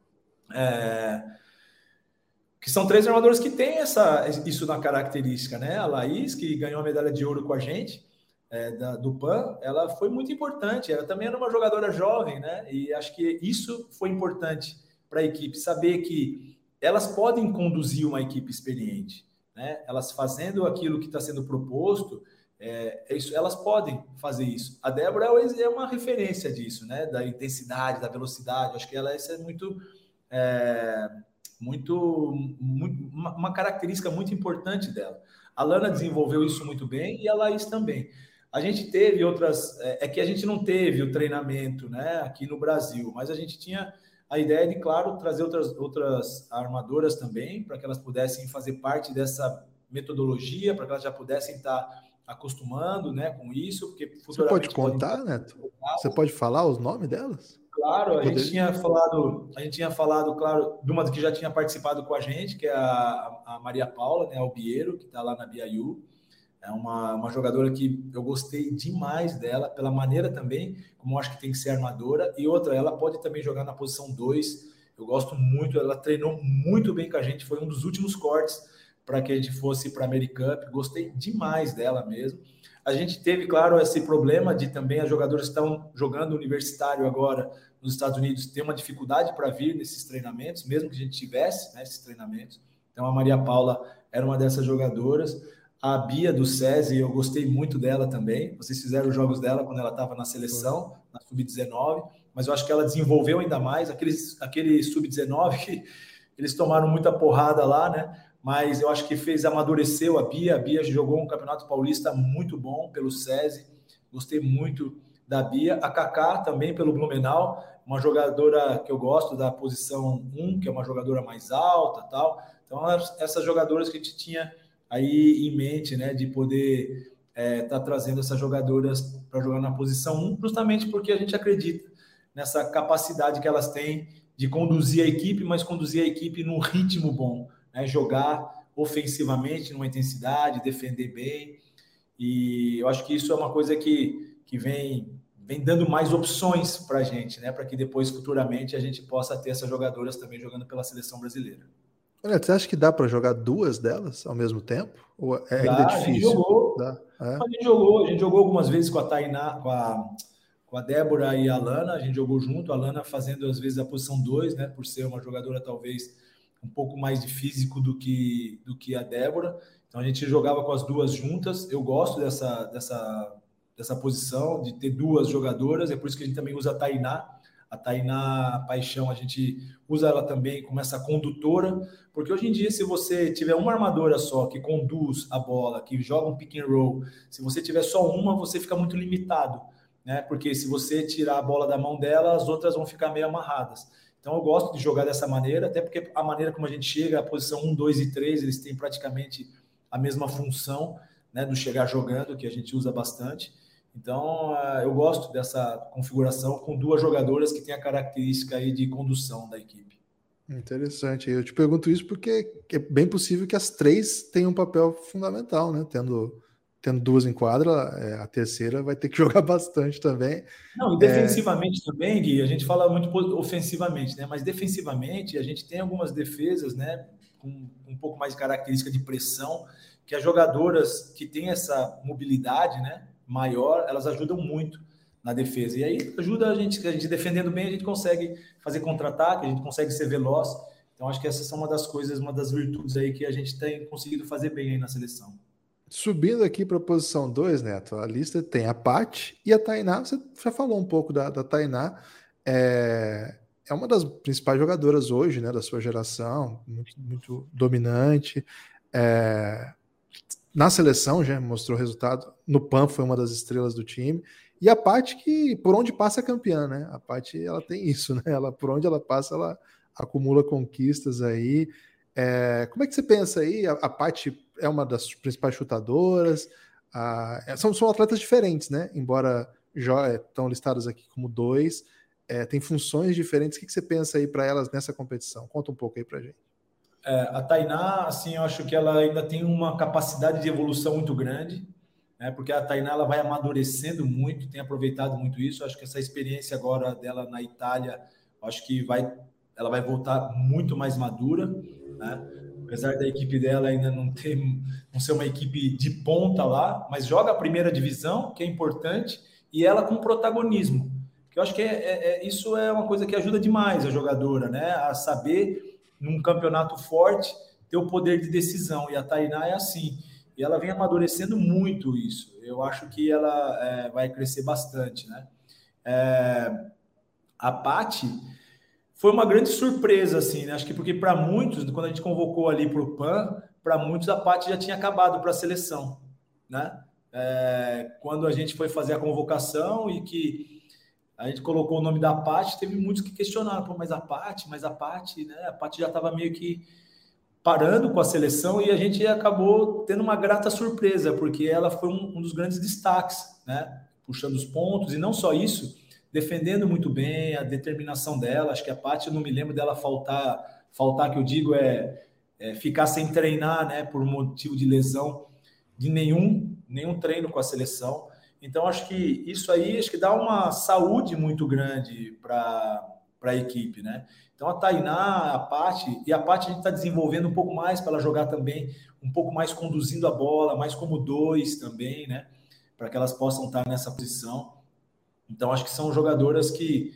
É, que são três armadoras que têm essa, isso na característica, né? A Laís, que ganhou a medalha de ouro com a gente, é, da, do PAN, ela foi muito importante. Ela também era uma jogadora jovem, né? E acho que isso foi importante para a equipe, saber que elas podem conduzir uma equipe experiente, né? Elas fazendo aquilo que está sendo proposto, é, é, isso, elas podem fazer isso. A Débora é uma referência disso, né? Da intensidade, da velocidade. Acho que ela essa é muito, é, muito, muito uma, uma característica muito importante dela. A Lana desenvolveu isso muito bem e a Laís também. A gente teve outras. É, é, que a gente não teve o treinamento né, aqui no Brasil, mas a gente tinha a ideia de, claro, trazer outras, outras armadoras também, para que elas pudessem fazer parte dessa metodologia, para que elas já pudessem estar acostumando né, com isso. Porque Você pode contar, pode... Neto? Você pode falar os nomes delas? Claro, a gente tinha falado, a gente tinha falado, claro, de uma que já tinha participado com a gente, que é a, a Maria Paula, né, Albiero, que está lá na Biaiu. É uma, uma jogadora que eu gostei demais dela, pela maneira também, como eu acho que tem que ser armadora. E outra, ela pode também jogar na posição 2. Eu gosto muito, ela treinou muito bem com a gente, foi um dos últimos cortes para que a gente fosse para a Americup. Gostei demais dela mesmo. A gente teve, claro, esse problema de também as jogadoras estão jogando universitário agora nos Estados Unidos, ter uma dificuldade para vir nesses treinamentos, mesmo que a gente tivesse né, esses treinamentos. Então a Maria Paula era uma dessas jogadoras. A Bia do SESI, eu gostei muito dela também. Vocês fizeram os jogos dela quando ela estava na seleção, na Sub-19, mas eu acho que ela desenvolveu ainda mais. Aqueles, aquele Sub-19 que eles tomaram muita porrada lá, né? Mas eu acho que fez, amadureceu a Bia. A Bia jogou um campeonato paulista muito bom pelo SESI. Gostei muito da Bia. A Kaká também pelo Blumenau, uma jogadora que eu gosto da posição 1, que é uma jogadora mais alta tal. Então, essas jogadoras que a gente tinha aí em mente, né, de poder estar é, tá trazendo essas jogadoras para jogar na posição 1, justamente porque a gente acredita nessa capacidade que elas têm de conduzir a equipe, mas conduzir a equipe num ritmo bom, né, jogar ofensivamente numa intensidade, defender bem. E eu acho que isso é uma coisa que, que vem, vem dando mais opções para a gente, né, para que depois, futuramente, a gente possa ter essas jogadoras também jogando pela seleção brasileira. Olha, você acha que dá para jogar duas delas ao mesmo tempo? Ou é ainda dá, difícil? A gente jogou. Dá, é? A gente jogou, a gente jogou algumas vezes com a Tainá, com a, com a Débora e a Lana, a gente jogou junto, a Lana fazendo às vezes a posição 2, né? Por ser uma jogadora talvez um pouco mais de físico do que, do que a Débora. Então a gente jogava com as duas juntas. Eu gosto dessa, dessa, dessa posição, de ter duas jogadoras, é por isso que a gente também usa a Tainá a Tainá Paixão, a gente usa ela também como essa condutora, porque hoje em dia, se você tiver uma armadora só que conduz a bola, que joga um pick and roll, se você tiver só uma, você fica muito limitado, né? Porque se você tirar a bola da mão dela, as outras vão ficar meio amarradas. Então eu gosto de jogar dessa maneira, até porque a maneira como a gente chega, a posição 1, 2 e 3, eles têm praticamente a mesma função, né, do chegar jogando, que a gente usa bastante. Então, eu gosto dessa configuração com duas jogadoras que têm a característica aí de condução da equipe. Interessante. Eu te pergunto isso porque é bem possível que as três tenham um papel fundamental, né? Tendo, tendo duas em quadra, é, a terceira vai ter que jogar bastante também. Não, e defensivamente é... também, Gui, a gente fala muito ofensivamente, né? Mas defensivamente a gente tem algumas defesas, né? Com um pouco mais de característica de pressão, que as jogadoras que têm essa mobilidade, né? maior, elas ajudam muito na defesa. E aí ajuda a gente, a gente defendendo bem, a gente consegue fazer contra-ataque, a gente consegue ser veloz. Então acho que essas são uma das coisas, uma das virtudes aí que a gente tem conseguido fazer bem aí na seleção. Subindo aqui para a posição 2, Neto, a lista tem a Paty e a Tainá. Você já falou um pouco da, da Tainá. É, é uma das principais jogadoras hoje, né, da sua geração, muito, muito dominante. É, na seleção já mostrou resultado. No PAN foi uma das estrelas do time. E a parte que por onde passa é campeã, né? A parte ela tem isso, né? Ela por onde ela passa, ela acumula conquistas aí. É, como é que você pensa aí? A, a Paty é uma das principais chutadoras. É, são, são atletas diferentes, né? Embora já é, estão listados aqui como dois, é, tem funções diferentes. O que, que você pensa aí para elas nessa competição? Conta um pouco aí para gente. É, a Tainá, assim, eu acho que ela ainda tem uma capacidade de evolução muito grande, né? Porque a Tainá ela vai amadurecendo muito, tem aproveitado muito isso. Eu acho que essa experiência agora dela na Itália, acho que vai, ela vai voltar muito mais madura, né? Apesar da equipe dela ainda não ter, não ser uma equipe de ponta lá, mas joga a primeira divisão, que é importante, e ela com protagonismo. Que eu acho que é, é, é, isso é uma coisa que ajuda demais a jogadora, né? A saber, num campeonato forte, ter o poder de decisão. E a Tainá é assim. E ela vem amadurecendo muito isso. Eu acho que ela é, vai crescer bastante, né? É, a Pati foi uma grande surpresa, assim, né? Acho que porque para muitos, quando a gente convocou ali para o PAN, para muitos a Pati já tinha acabado para a seleção, né? É, quando a gente foi fazer a convocação e que a gente colocou o nome da Pati, teve muitos que questionaram, Pô, mas a Pati, mas a Pati, né? A Pati já estava meio que parando com a seleção e a gente acabou tendo uma grata surpresa, porque ela foi um, um dos grandes destaques, né? Puxando os pontos, e não só isso, defendendo muito bem a determinação dela. Acho que a Paty, eu não me lembro dela faltar, faltar que eu digo é, é, ficar sem treinar, né? Por motivo de lesão, de nenhum, nenhum treino com a seleção. Então, acho que isso aí acho que dá uma saúde muito grande para a equipe, né? Então a Tainá, a Paty, e a Paty a gente está desenvolvendo um pouco mais para ela jogar também, um pouco mais conduzindo a bola, mais como dois também, né? Para que elas possam estar nessa posição. Então acho que são jogadoras que,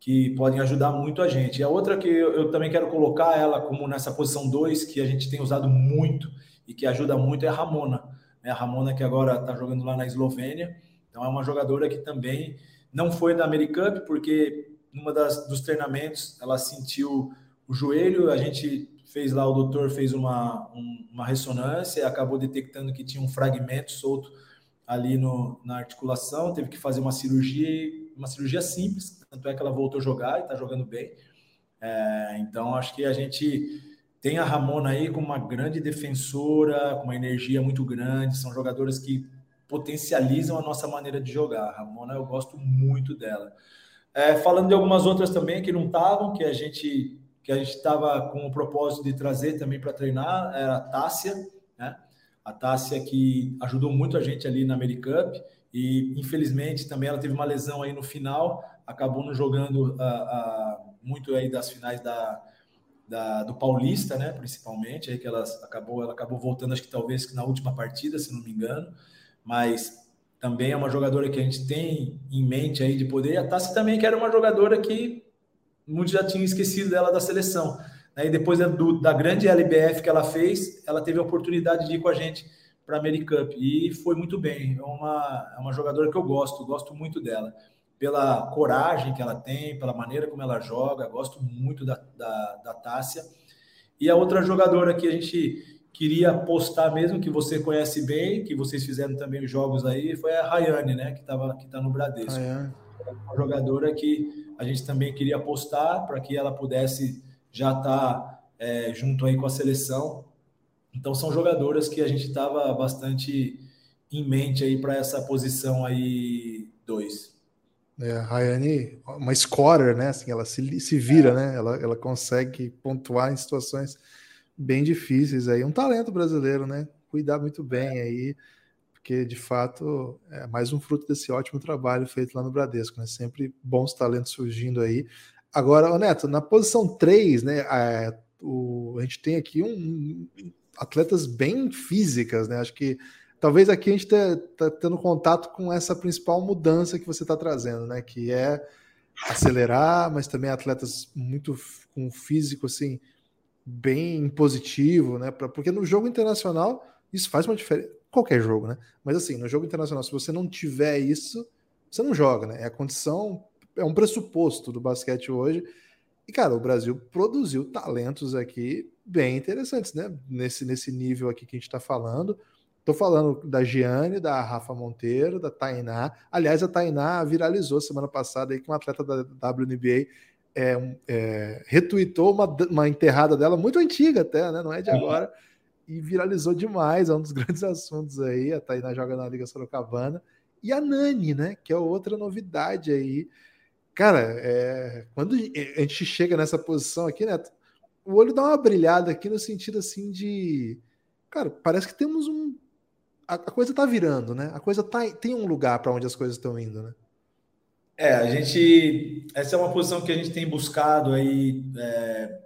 que podem ajudar muito a gente. E a outra que eu, eu também quero colocar ela como nessa posição 2, que a gente tem usado muito e que ajuda muito, é a Ramona. Né? A Ramona que agora está jogando lá na Eslovênia. Então é uma jogadora que também não foi da Americup, porque numa das dos treinamentos, ela sentiu o joelho, a gente fez lá, o doutor fez uma, um, uma ressonância, acabou detectando que tinha um fragmento solto ali no, na articulação, teve que fazer uma cirurgia, uma cirurgia simples, tanto é que ela voltou a jogar e está jogando bem. É, então, acho que a gente tem a Ramona aí como uma grande defensora, com uma energia muito grande, são jogadoras que potencializam a nossa maneira de jogar. A Ramona, eu gosto muito dela. É, falando de algumas outras também que não estavam, que a gente que a gente estava com o propósito de trazer também para treinar, era a Tássia? A Tássia que ajudou muito a gente ali na Americup e infelizmente também ela teve uma lesão aí no final, acabou não jogando uh, uh, muito aí das finais da, da, do Paulista, né? Principalmente aí que ela acabou, ela acabou voltando, acho que talvez na última partida, se não me engano, mas também é uma jogadora que a gente tem em mente aí de poder. E a Tassi também, que era uma jogadora que muitos já tinham esquecido dela da seleção. Né? E depois do, da grande LBF que ela fez, ela teve a oportunidade de ir com a gente para a Americup e foi muito bem. É uma, é uma jogadora que eu gosto, gosto muito dela. Pela coragem que ela tem, pela maneira como ela joga, gosto muito da, da, da Tássia. E a outra jogadora que a gente queria postar mesmo, que você conhece bem, que vocês fizeram também os jogos aí, foi a Rayane, né? Que, tava, que tá no Bradesco. É uma jogadora que a gente também queria apostar para que ela pudesse já estar tá, é, junto aí com a seleção. Então são jogadoras que a gente estava bastante em mente aí para essa posição aí dois. É, a Rayane, uma scorer, né? Assim, ela se, se vira, é. né? Ela, ela consegue pontuar em situações bem difíceis aí. Um talento brasileiro, né? Cuidar muito bem aí, porque de fato é mais um fruto desse ótimo trabalho feito lá no Bradesco, né? Sempre bons talentos surgindo aí. Agora, Neto, na posição 3, né? A, o, a gente tem aqui um, atletas bem físicas, né? Acho que talvez aqui a gente está tá tendo contato com essa principal mudança que você está trazendo, né? Que é acelerar, mas também atletas muito com físico assim bem positivo, né? Pra, porque no jogo internacional isso faz uma diferença. Qualquer jogo, né? Mas assim, no jogo internacional, se você não tiver isso, você não joga, né? É a condição, é um pressuposto do basquete hoje. E, cara, o Brasil produziu talentos aqui bem interessantes, né? Nesse, nesse nível aqui que a gente está falando. Tô falando da Giane, da Rafa Monteiro, da Tainá. Aliás, a Tainá viralizou semana passada aí que um atleta da WNBA é, é, retweetou uma, uma enterrada dela muito antiga até, né? Não é de agora. E viralizou demais, é um dos grandes assuntos aí. A Tainá joga na Liga Sorocabana. E a Nani, né? Que é outra novidade aí. Cara, é, quando a gente chega nessa posição aqui, né? O olho dá uma brilhada aqui no sentido assim de. Cara, parece que temos um. A, a coisa tá virando, né? A coisa tá, tem um lugar para onde as coisas estão indo, né? É, a gente. Essa é uma posição que a gente tem buscado aí. É,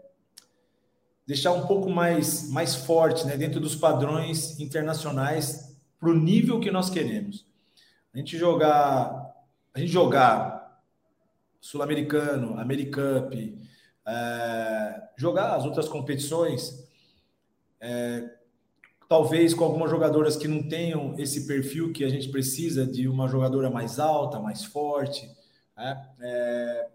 deixar um pouco mais, mais forte, né? Dentro dos padrões internacionais para o nível que nós queremos. A gente jogar. A gente jogar Sul-Americano, Americup, é, jogar as outras competições, é, talvez com algumas jogadoras que não tenham esse perfil que a gente precisa de uma jogadora mais alta, mais forte? É,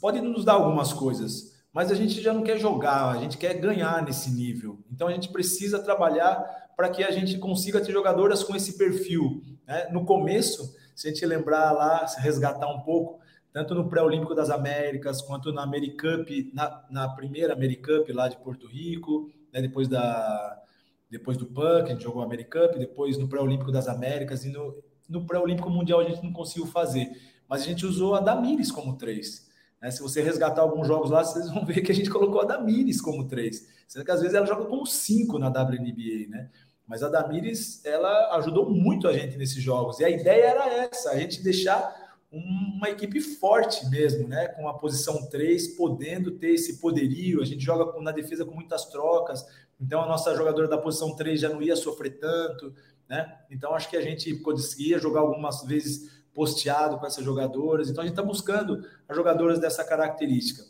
pode nos dar algumas coisas, mas a gente já não quer jogar, a gente quer ganhar nesse nível. Então a gente precisa trabalhar para que a gente consiga ter jogadoras com esse perfil. Né? No começo, se a gente lembrar lá, se resgatar um pouco, tanto no pré-olímpico das Américas quanto na Americup, na, na primeira Americup lá de Porto Rico, né? depois da depois do PAN, que a gente jogou a Americup, depois no pré-olímpico das Américas e no, no pré-olímpico mundial a gente não conseguiu fazer mas a gente usou a Damires como três. Né? Se você resgatar alguns jogos lá, vocês vão ver que a gente colocou a Damires como três. Sendo que às vezes ela joga como cinco na WNBA, né? Mas a Damires, ela ajudou muito a gente nesses jogos. E a ideia era essa, a gente deixar uma equipe forte mesmo, né? Com a posição 3, podendo ter esse poderio. A gente joga na defesa com muitas trocas, então a nossa jogadora da posição 3 já não ia sofrer tanto, né? Então acho que a gente conseguia jogar algumas vezes posteado com essas jogadoras. Então a gente está buscando as jogadoras dessa característica.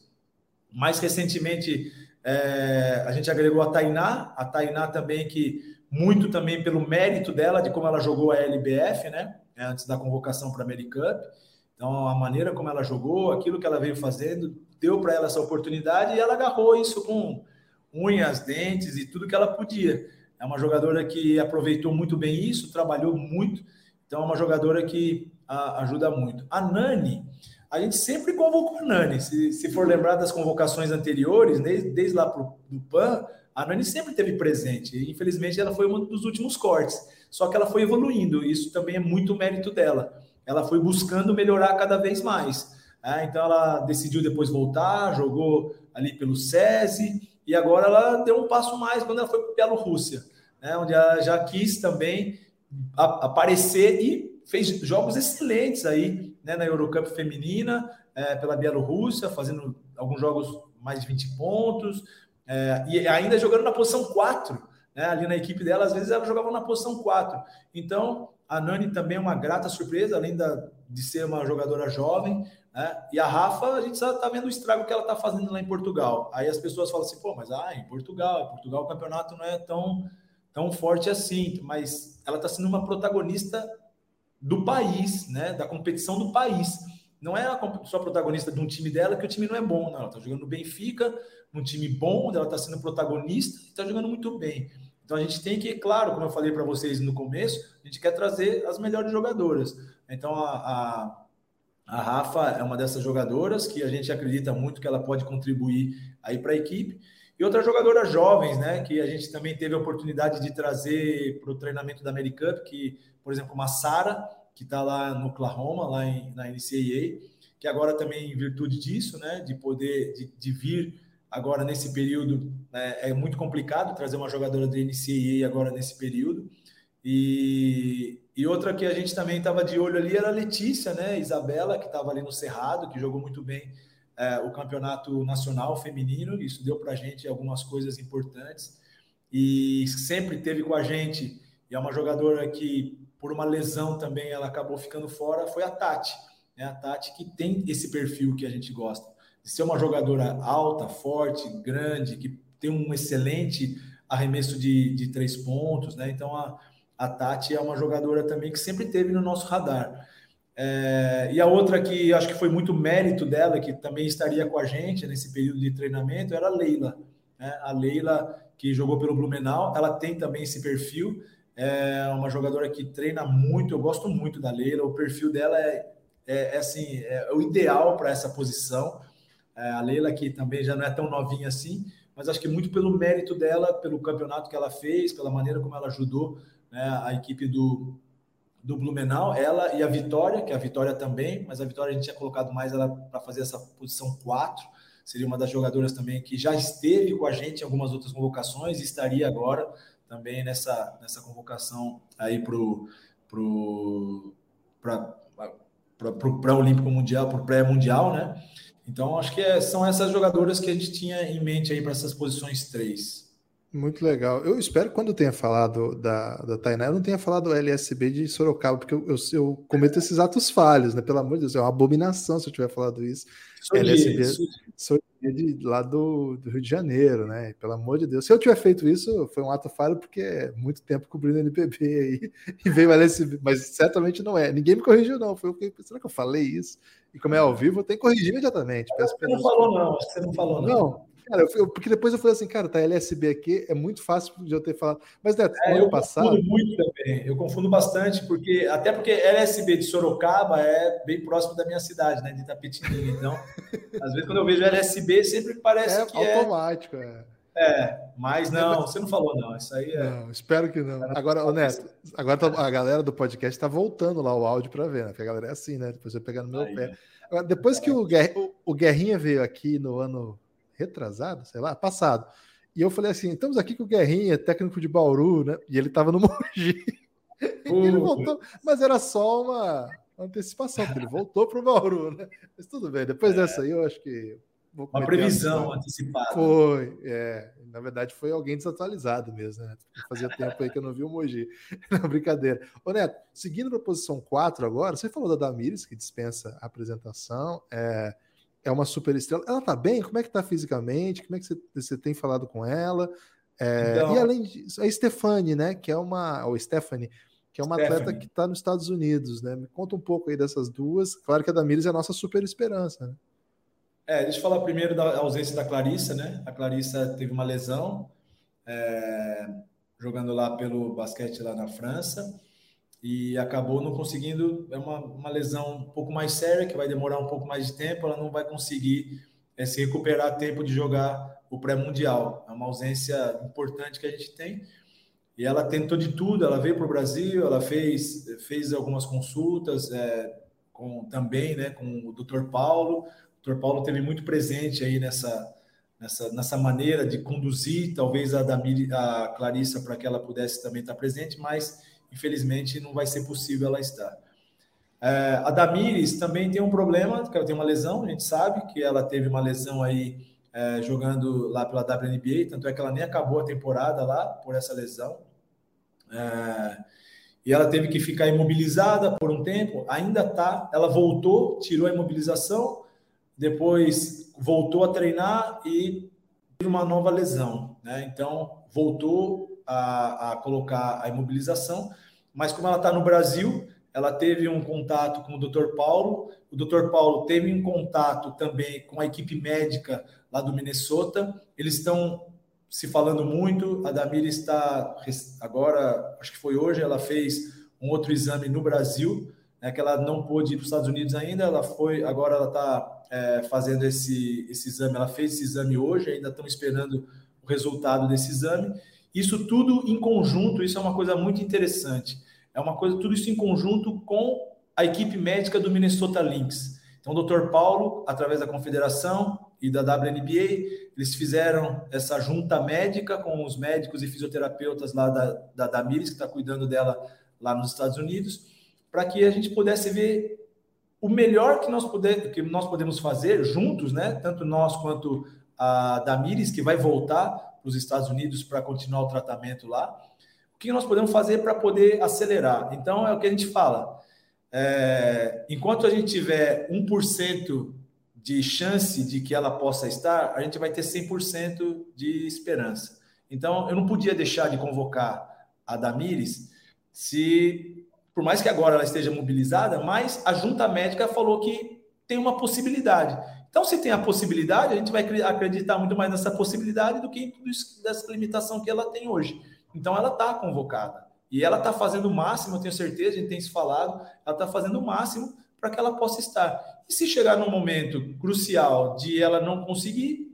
Mais recentemente, é, a gente agregou a Tainá, a Tainá também que muito também pelo mérito dela de como ela jogou a LBF, né? Antes da convocação para a Americup. Então a maneira como ela jogou, aquilo que ela veio fazendo, deu para ela essa oportunidade e ela agarrou isso com unhas, dentes e tudo que ela podia. É uma jogadora que aproveitou muito bem isso, trabalhou muito. Então é uma jogadora que a, ajuda muito. A Nani, a gente sempre convocou a Nani. Se, se for lembrar das convocações anteriores, desde, desde lá pro, do PAN, a Nani sempre teve presente. Infelizmente, ela foi um dos últimos cortes. Só que ela foi evoluindo. Isso também é muito mérito dela. Ela foi buscando melhorar cada vez mais. É, então, ela decidiu depois voltar, jogou ali pelo SESI, e agora ela deu um passo mais quando ela foi para Bielorrússia, né, onde ela já quis também aparecer e fez jogos excelentes aí né, na Eurocup feminina, é, pela Bielorrússia, fazendo alguns jogos mais de 20 pontos, é, e ainda jogando na posição 4. Né, ali na equipe dela, às vezes ela jogava na posição 4. Então, a Nani também é uma grata surpresa, além da, de ser uma jogadora jovem. Né, e a Rafa, a gente está vendo o estrago que ela está fazendo lá em Portugal. Aí as pessoas falam assim, pô, mas ah, em Portugal, em Portugal o campeonato não é tão, tão forte assim, mas ela está sendo uma protagonista do país, né? Da competição do país. Não é só protagonista de um time dela que o time não é bom, não. Ela está jogando no Benfica, num time bom, ela está sendo protagonista e está jogando muito bem. Então a gente tem que, claro, como eu falei para vocês no começo, a gente quer trazer as melhores jogadoras. Então a, a, a, Rafa é uma dessas jogadoras que a gente acredita muito que ela pode contribuir aí para a equipe. E outras jogadoras jovens, né, que a gente também teve a oportunidade de trazer para o treinamento da Americup, que por exemplo, uma Sara, que está lá no Oklahoma, lá em, na NCAA, que agora também, em virtude disso, né, de poder, de, de vir agora nesse período, né, é muito complicado trazer uma jogadora da NCAA agora nesse período. E, e outra que a gente também estava de olho ali era a Letícia, né, Isabela, que estava ali no Cerrado, que jogou muito bem é, o campeonato nacional feminino. Isso deu para a gente algumas coisas importantes. E sempre teve com a gente, e é uma jogadora que por uma lesão também ela acabou ficando fora, foi a Tati. Né? A Tati que tem esse perfil que a gente gosta, de ser uma jogadora alta, forte, grande, que tem um excelente arremesso de, de três pontos, né? Então a, a Tati é uma jogadora também que sempre teve no nosso radar. É, e a outra que acho que foi muito mérito dela, que também estaria com a gente nesse período de treinamento, era a Leila. Né? A Leila, que jogou pelo Blumenau, ela tem também esse perfil é uma jogadora que treina muito, eu gosto muito da Leila, o perfil dela é, é, é assim, é o ideal para essa posição. É, a Leila, que também já não é tão novinha assim, mas acho que muito pelo mérito dela, pelo campeonato que ela fez, pela maneira como ela ajudou né, a equipe do, do Blumenau, ela e a Vitória, que a Vitória também, mas a Vitória a gente tinha colocado mais ela para fazer essa posição 4, seria uma das jogadoras também que já esteve com a gente em algumas outras convocações e estaria agora também nessa, nessa convocação aí para pro, para o Olímpico Mundial, para o pré-mundial, né? Então, acho que é, são essas jogadoras que a gente tinha em mente aí para essas posições 3. Muito legal. Eu espero que quando eu tenha falado da, da Tainá, eu não tenha falado LSB de Sorocaba, porque eu, eu, eu, cometo esses atos falhos, né? Pelo amor de Deus, é uma abominação se eu tiver falado isso. LSB, de lá do, do, Rio de Janeiro, né? Pelo amor de Deus. Se eu tiver feito isso, foi um ato falho, porque é muito tempo cobrindo NPB aí e veio LSB, mas certamente não é. Ninguém me corrigiu, não. Foi o que. Será que eu falei isso? E como é ao vivo, eu tenho que corrigir imediatamente. Peço você não falou, não. Você não falou, não. Não, Cara, eu, porque depois eu falei assim, cara, tá LSB aqui, é muito fácil de eu ter falado. Mas, Neto, é, ano eu passado. confundo muito também. Eu confundo bastante, porque até porque LSB de Sorocaba é bem próximo da minha cidade, né? De Itapetininga. Então, às vezes, quando eu vejo LSB, sempre parece é que é. Automático, é. É, mas não, você não falou, não. Isso aí é. Não, espero que não. Agora, ô Neto, agora tá, a galera do podcast está voltando lá o áudio para ver, né? Porque a galera é assim, né? Depois eu pegar no meu aí, pé. Agora, depois que o, Guer... o Guerrinha veio aqui no ano retrasado, sei lá, passado. E eu falei assim: estamos aqui com o Guerrinha, técnico de Bauru, né? E ele estava no Mogi. Uh, ele voltou, mas era só uma antecipação, porque ele voltou para o Bauru, né? Mas tudo bem, depois é. dessa aí eu acho que. uma previsão antecipada. Foi, é. Na verdade, foi alguém desatualizado mesmo, né? Fazia tempo aí que eu não vi o Mogi. Não, brincadeira. Ô, Neto, seguindo na posição 4 agora, você falou da Damires, que dispensa a apresentação. É, é uma super estrela. Ela tá bem? Como é que tá fisicamente? Como é que você, você tem falado com ela? É, então, e além disso, a Stefani, né? Que é uma. Ou Stephanie, que é uma Stephanie. atleta que está nos Estados Unidos, né? Me conta um pouco aí dessas duas. Claro que a Damires é a nossa super esperança, né? É, deixa eu falar primeiro da ausência da Clarissa, né? A Clarissa teve uma lesão é, jogando lá pelo basquete lá na França e acabou não conseguindo. É uma, uma lesão um pouco mais séria, que vai demorar um pouco mais de tempo. Ela não vai conseguir é, se recuperar a tempo de jogar o pré-mundial. É uma ausência importante que a gente tem. E ela tentou de tudo. Ela veio para o Brasil, ela fez, fez algumas consultas é, com, também né, com o Dr. Paulo. O Dr. Paulo teve muito presente aí nessa. Nessa, nessa maneira de conduzir, talvez a, Damir, a Clarissa para que ela pudesse também estar presente, mas infelizmente não vai ser possível ela estar. É, a Damires também tem um problema, ela tem uma lesão, a gente sabe que ela teve uma lesão aí é, jogando lá pela WNBA, tanto é que ela nem acabou a temporada lá por essa lesão. É, e ela teve que ficar imobilizada por um tempo, ainda tá, ela voltou, tirou a imobilização, depois voltou a treinar e teve uma nova lesão, né? Então voltou a, a colocar a imobilização, mas como ela está no Brasil, ela teve um contato com o Dr. Paulo, o Dr. Paulo teve um contato também com a equipe médica lá do Minnesota, eles estão se falando muito, a Damir está agora, acho que foi hoje, ela fez um outro exame no Brasil, né, que ela não pôde ir para os Estados Unidos ainda, ela foi, agora ela está é, fazendo esse, esse exame, ela fez esse exame hoje, ainda estão esperando o resultado desse exame, isso tudo em conjunto, isso é uma coisa muito interessante. É uma coisa, tudo isso em conjunto com a equipe médica do Minnesota Lynx. Então, o Dr. Paulo, através da confederação e da WNBA, eles fizeram essa junta médica com os médicos e fisioterapeutas lá da, da que está cuidando dela lá nos Estados Unidos, para que a gente pudesse ver o melhor que nós, puder, que nós podemos fazer juntos, né? Tanto nós quanto a Damires, que vai voltar os Estados Unidos para continuar o tratamento lá. O que nós podemos fazer para poder acelerar? Então, é o que a gente fala. É, enquanto a gente tiver 1% de chance de que ela possa estar, a gente vai ter 100% de esperança. Então, eu não podia deixar de convocar a Damires se, por mais que agora ela esteja mobilizada, mas a junta médica falou que tem uma possibilidade. Então, se tem a possibilidade, a gente vai acreditar muito mais nessa possibilidade do que isso, dessa limitação que ela tem hoje. Então, ela está convocada. E ela está fazendo o máximo, eu tenho certeza, a gente tem se falado, ela está fazendo o máximo para que ela possa estar. E se chegar num momento crucial de ela não conseguir,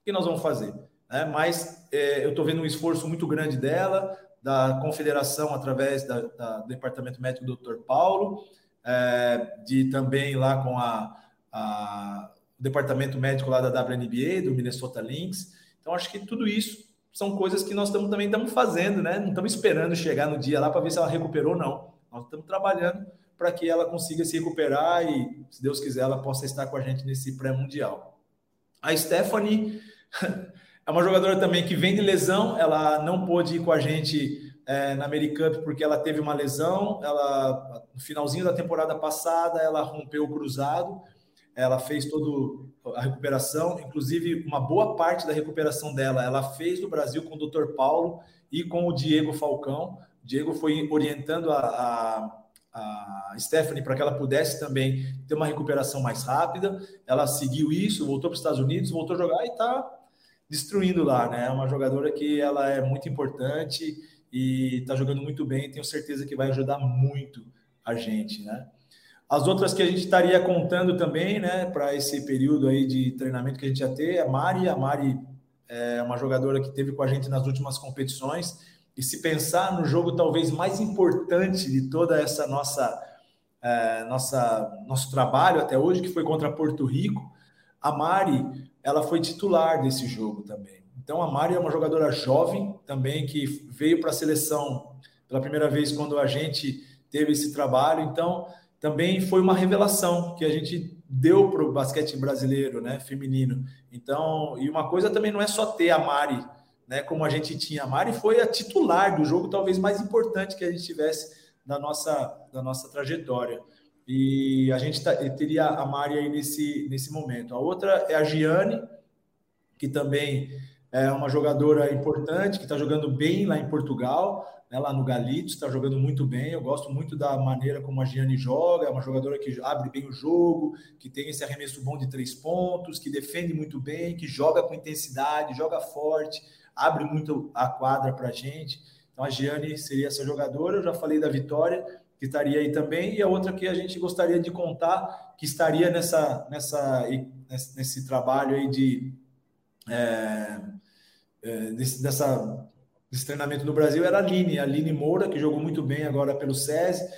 o que nós vamos fazer? É, mas é, eu estou vendo um esforço muito grande dela, da confederação, através da, da, do departamento médico do Dr. Paulo, é, de também lá com a, a, o departamento médico lá da WNBA, do Minnesota Lynx. Então, acho que tudo isso são coisas que nós tamo, também estamos fazendo, né? Não estamos esperando chegar no dia lá para ver se ela recuperou, não. Nós estamos trabalhando para que ela consiga se recuperar e, se Deus quiser, ela possa estar com a gente nesse pré-mundial. A Stephanie é uma jogadora também que vem de lesão, ela não pôde ir com a gente é, na Americup porque ela teve uma lesão, ela no finalzinho da temporada passada ela rompeu o cruzado, ela fez toda a recuperação, inclusive uma boa parte da recuperação dela ela fez no Brasil com o Dr. Paulo e com o Diego Falcão. O Diego foi orientando a, a a Stephanie para que ela pudesse também ter uma recuperação mais rápida. Ela seguiu isso, voltou para os Estados Unidos, voltou a jogar e está destruindo lá, né? É uma jogadora que ela é muito importante e está jogando muito bem. Tenho certeza que vai ajudar muito a gente, né? As outras que a gente estaria contando também, né, para esse período aí de treinamento que a gente já tem, a Mari. A Mari é uma jogadora que teve com a gente nas últimas competições e se pensar no jogo talvez mais importante de toda essa nossa, é, nossa nosso trabalho até hoje, que foi contra Porto Rico, a Mari ela foi titular desse jogo também. Então a Mari é uma jogadora jovem também que veio para a seleção pela primeira vez quando a gente teve esse trabalho. Então também foi uma revelação que a gente deu para o basquete brasileiro, né, feminino. Então e uma coisa também não é só ter a Mari né, como a gente tinha. A Mari foi a titular do jogo, talvez mais importante que a gente tivesse da nossa, da nossa trajetória. E a gente tá, teria a Mari aí nesse, nesse momento. A outra é a Giane, que também é uma jogadora importante, que está jogando bem lá em Portugal, né, lá no Galitos, está jogando muito bem. Eu gosto muito da maneira como a Giane joga, é uma jogadora que abre bem o jogo, que tem esse arremesso bom de três pontos, que defende muito bem, que joga com intensidade, joga forte abre muito a quadra para a gente. Então a Giane seria essa jogadora. Eu já falei da Vitória, que estaria aí também, e a outra que a gente gostaria de contar, que estaria nessa, nessa, nesse trabalho aí de. É, desse, dessa, desse treinamento no Brasil era a Aline, a Aline Moura, que jogou muito bem agora pelo SESI,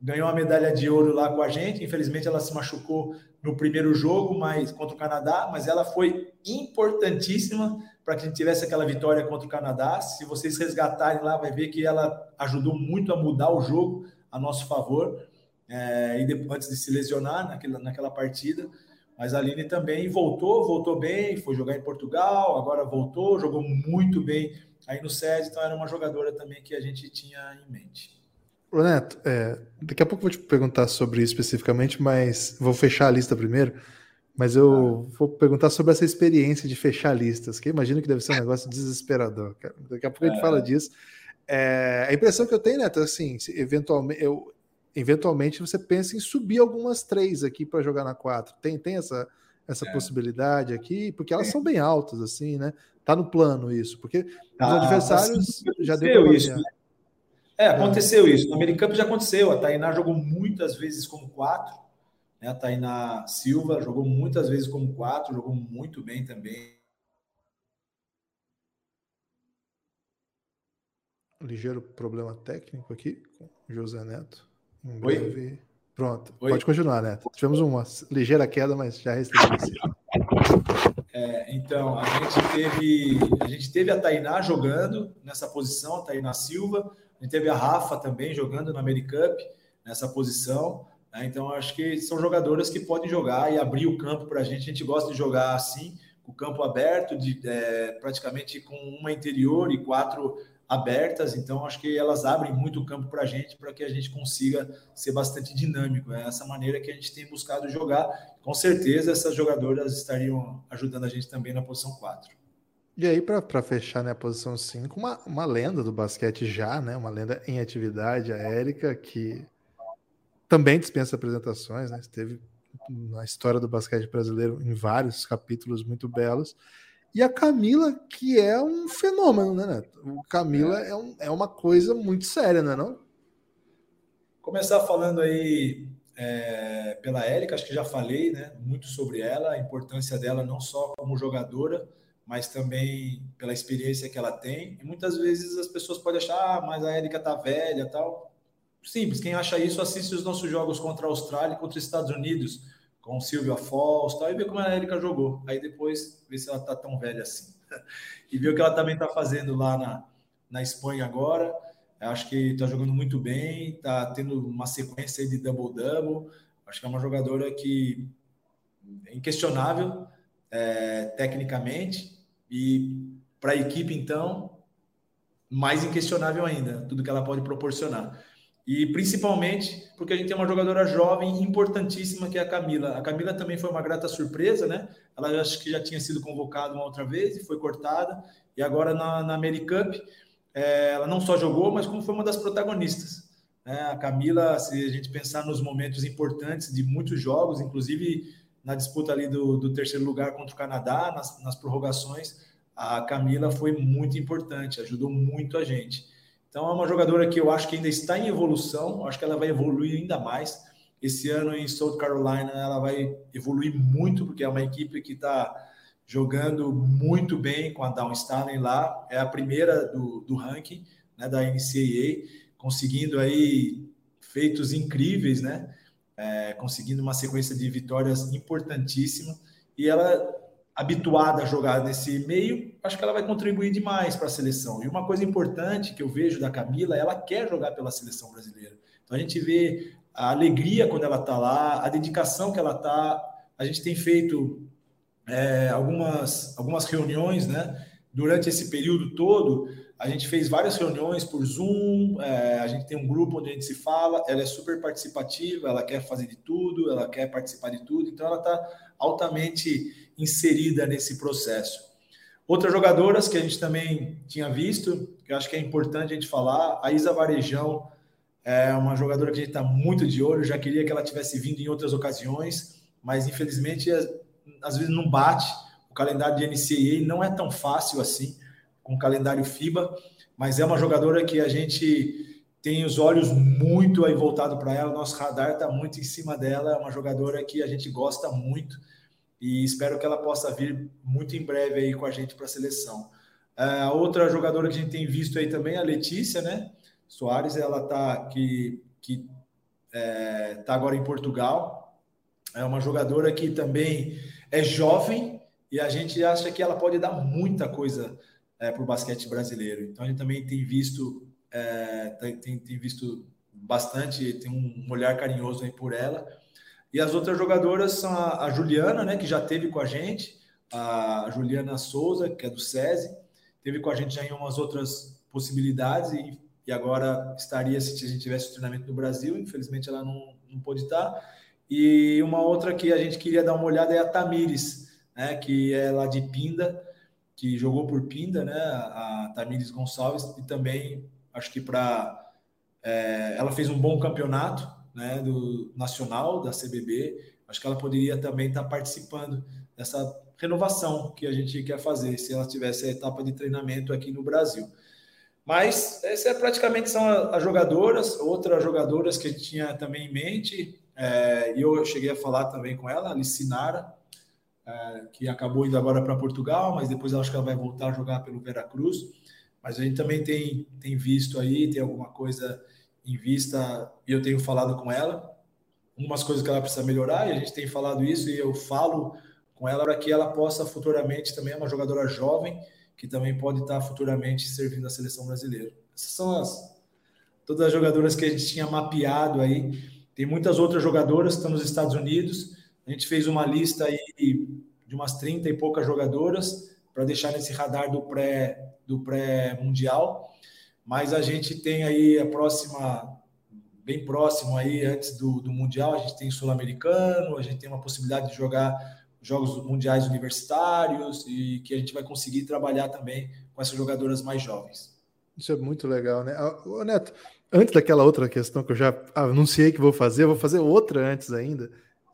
ganhou uma medalha de ouro lá com a gente. Infelizmente, ela se machucou no primeiro jogo, mas contra o Canadá, mas ela foi importantíssima para que a gente tivesse aquela vitória contra o Canadá. Se vocês resgatarem lá, vai ver que ela ajudou muito a mudar o jogo a nosso favor, é, e depois, antes de se lesionar naquela, naquela partida. Mas a Aline também voltou, voltou bem, foi jogar em Portugal, agora voltou, jogou muito bem aí no SED, então era uma jogadora também que a gente tinha em mente. Neto, é, daqui a pouco eu vou te perguntar sobre isso especificamente, mas vou fechar a lista primeiro. Mas eu ah. vou perguntar sobre essa experiência de fechar listas, que imagino que deve ser um negócio desesperador. Cara. Daqui a pouco a gente fala é. disso. É, a impressão que eu tenho, Neto, é assim, eventualmente, eu, eventualmente você pensa em subir algumas três aqui para jogar na quatro. Tem, tem essa, essa é. possibilidade aqui, porque elas são bem altas, assim, né? Tá no plano isso, porque tá, os adversários assim, já deu isso. Né? É, aconteceu isso. No Americamp já aconteceu. A Tainá jogou muitas vezes como quatro né? A Tainá Silva jogou muitas vezes como quatro, jogou muito bem também. Ligeiro problema técnico aqui com José Neto. Em breve. Oi? Pronto, Oi? pode continuar, Neto. Tivemos uma ligeira queda, mas já restabeleceu. É, então, a gente teve a gente teve a Tainá jogando nessa posição, a Tainá Silva, a gente teve a Rafa também jogando na Americup nessa posição. Né? Então, acho que são jogadoras que podem jogar e abrir o campo para a gente. A gente gosta de jogar assim, com o campo aberto, de, é, praticamente com uma interior e quatro abertas. Então, acho que elas abrem muito o campo para a gente, para que a gente consiga ser bastante dinâmico. É essa maneira que a gente tem buscado jogar. Com certeza, essas jogadoras estariam ajudando a gente também na posição 4. E aí, para fechar né, a posição 5, uma, uma lenda do basquete já, né? Uma lenda em atividade, a Érica, que também dispensa apresentações, né? Esteve na história do basquete brasileiro em vários capítulos muito belos. E a Camila, que é um fenômeno, né, Neto? O Camila é, um, é uma coisa muito séria, não é não? Começar falando aí é, pela Érica, acho que já falei né, muito sobre ela, a importância dela não só como jogadora, mas também pela experiência que ela tem. E muitas vezes as pessoas podem achar, ah, mas a Érica tá velha tal. Simples, quem acha isso assiste os nossos jogos contra a Austrália e contra os Estados Unidos, com Silvia Falls tal, e vê como a Érica jogou. Aí depois vê se ela tá tão velha assim. e vê o que ela também está fazendo lá na, na Espanha agora. Eu acho que está jogando muito bem, está tendo uma sequência de double-double. Acho que é uma jogadora que é inquestionável é, tecnicamente e para a equipe, então, mais inquestionável ainda, tudo que ela pode proporcionar. E principalmente porque a gente tem uma jogadora jovem importantíssima que é a Camila. A Camila também foi uma grata surpresa, né? Ela acho que já tinha sido convocada uma outra vez e foi cortada. E agora na, na AmeriCup é, ela não só jogou, mas como foi uma das protagonistas. Né? A Camila, se a gente pensar nos momentos importantes de muitos jogos, inclusive na disputa ali do, do terceiro lugar contra o Canadá, nas, nas prorrogações, a Camila foi muito importante, ajudou muito a gente. Então é uma jogadora que eu acho que ainda está em evolução, acho que ela vai evoluir ainda mais. Esse ano em South Carolina ela vai evoluir muito, porque é uma equipe que está jogando muito bem com a Down Stanley lá, é a primeira do, do ranking né, da NCAA, conseguindo aí feitos incríveis, né? É, conseguindo uma sequência de vitórias importantíssima e ela habituada a jogar nesse meio, acho que ela vai contribuir demais para a seleção. E uma coisa importante que eu vejo da Camila, ela quer jogar pela seleção brasileira. Então a gente vê a alegria quando ela está lá, a dedicação que ela está. A gente tem feito é, algumas, algumas reuniões, né? Durante esse período todo, a gente fez várias reuniões por Zoom, é, a gente tem um grupo onde a gente se fala, ela é super participativa, ela quer fazer de tudo, ela quer participar de tudo, então ela está altamente inserida nesse processo. Outras jogadoras que a gente também tinha visto, que eu acho que é importante a gente falar, a Isa Varejão é uma jogadora que a gente está muito de olho, já queria que ela tivesse vindo em outras ocasiões, mas infelizmente às vezes não bate. O calendário de NCAA não é tão fácil assim, com o calendário FIBA, mas é uma jogadora que a gente tem os olhos muito aí voltado para ela, nosso radar está muito em cima dela, é uma jogadora que a gente gosta muito e espero que ela possa vir muito em breve aí com a gente para a seleção. É, a outra jogadora que a gente tem visto aí também, a Letícia, né? Soares, ela tá que que é, tá agora em Portugal. É uma jogadora que também é jovem e a gente acha que ela pode dar muita coisa é, para o basquete brasileiro. Então a gente também tem visto, é, tem, tem visto bastante, tem um olhar carinhoso aí por ela. E as outras jogadoras são a, a Juliana, né, que já teve com a gente, a Juliana Souza, que é do SESI, teve com a gente já em umas outras possibilidades e, e agora estaria se a gente tivesse treinamento no Brasil. Infelizmente ela não, não pôde estar. E uma outra que a gente queria dar uma olhada é a Tamires, né, que é lá de Pinda, que jogou por Pinda, né, a Tamires Gonçalves, e também acho que para. É, ela fez um bom campeonato né, do nacional, da CBB. Acho que ela poderia também estar participando dessa renovação que a gente quer fazer, se ela tivesse a etapa de treinamento aqui no Brasil. Mas essa é praticamente são as jogadoras, outras jogadoras que tinha também em mente, é, eu cheguei a falar também com ela, a Licinara, é, que acabou indo agora para Portugal, mas depois acho que ela vai voltar a jogar pelo Veracruz. Mas a gente também tem, tem visto aí, tem alguma coisa em vista, e eu tenho falado com ela, algumas coisas que ela precisa melhorar, e a gente tem falado isso, e eu falo com ela para que ela possa futuramente também é uma jogadora jovem, que também pode estar futuramente servindo a seleção brasileira. Essas são as todas as jogadoras que a gente tinha mapeado aí tem muitas outras jogadoras que estão nos Estados Unidos. A gente fez uma lista aí de umas 30 e poucas jogadoras para deixar nesse radar do pré do pré-mundial. Mas a gente tem aí a próxima bem próximo aí antes do, do mundial, a gente tem sul-americano, a gente tem uma possibilidade de jogar jogos mundiais universitários e que a gente vai conseguir trabalhar também com essas jogadoras mais jovens. Isso é muito legal, né? Ô, Neto, antes daquela outra questão que eu já anunciei que vou fazer, eu vou fazer outra antes ainda.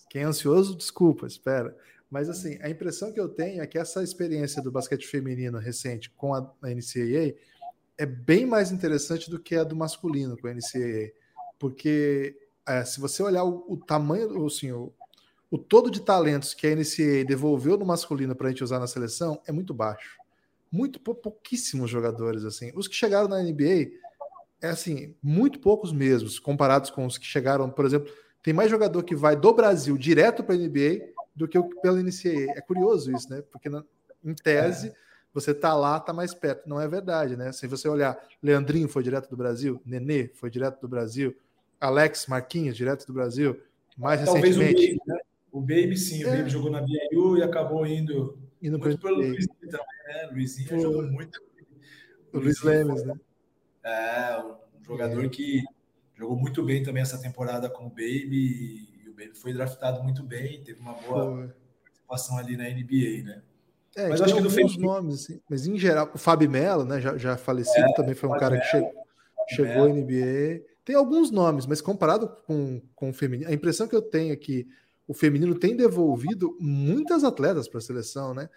Quem é ansioso, desculpa, espera. Mas assim, a impressão que eu tenho é que essa experiência do basquete feminino recente com a NCAA é bem mais interessante do que a do masculino com a NCAA, porque é, se você olhar o, o tamanho, assim, o, o todo de talentos que a NCAA devolveu no masculino para a gente usar na seleção é muito baixo. Muito pouquíssimos jogadores assim. Os que chegaram na NBA é assim, muito poucos mesmos, comparados com os que chegaram, por exemplo, tem mais jogador que vai do Brasil direto para a NBA do que pela NCAA. É curioso isso, né? Porque na, em tese é. Você tá lá, tá mais perto. Não é verdade, né? Se você olhar, Leandrinho foi direto do Brasil, Nenê foi direto do Brasil, Alex Marquinhos direto do Brasil, mais Talvez recentemente. O Baby, né? o Baby sim, é. o Baby jogou na BYU e acabou indo, indo muito pelo Luizinho também, né? Luizinho Foi. jogou muito. O Luiz Lemes, né? É, um jogador é. que jogou muito bem também essa temporada com o Baby e o Baby foi draftado muito bem, teve uma boa foi. participação ali na NBA, né? É, mas acho que no feminino... nomes, assim, mas em geral, o Fábio Melo, né, já, já falecido, é, também foi um cara que chegou, chegou à NBA. Tem alguns nomes, mas comparado com, com o feminino, a impressão que eu tenho é que o feminino tem devolvido muitas atletas para a seleção, né?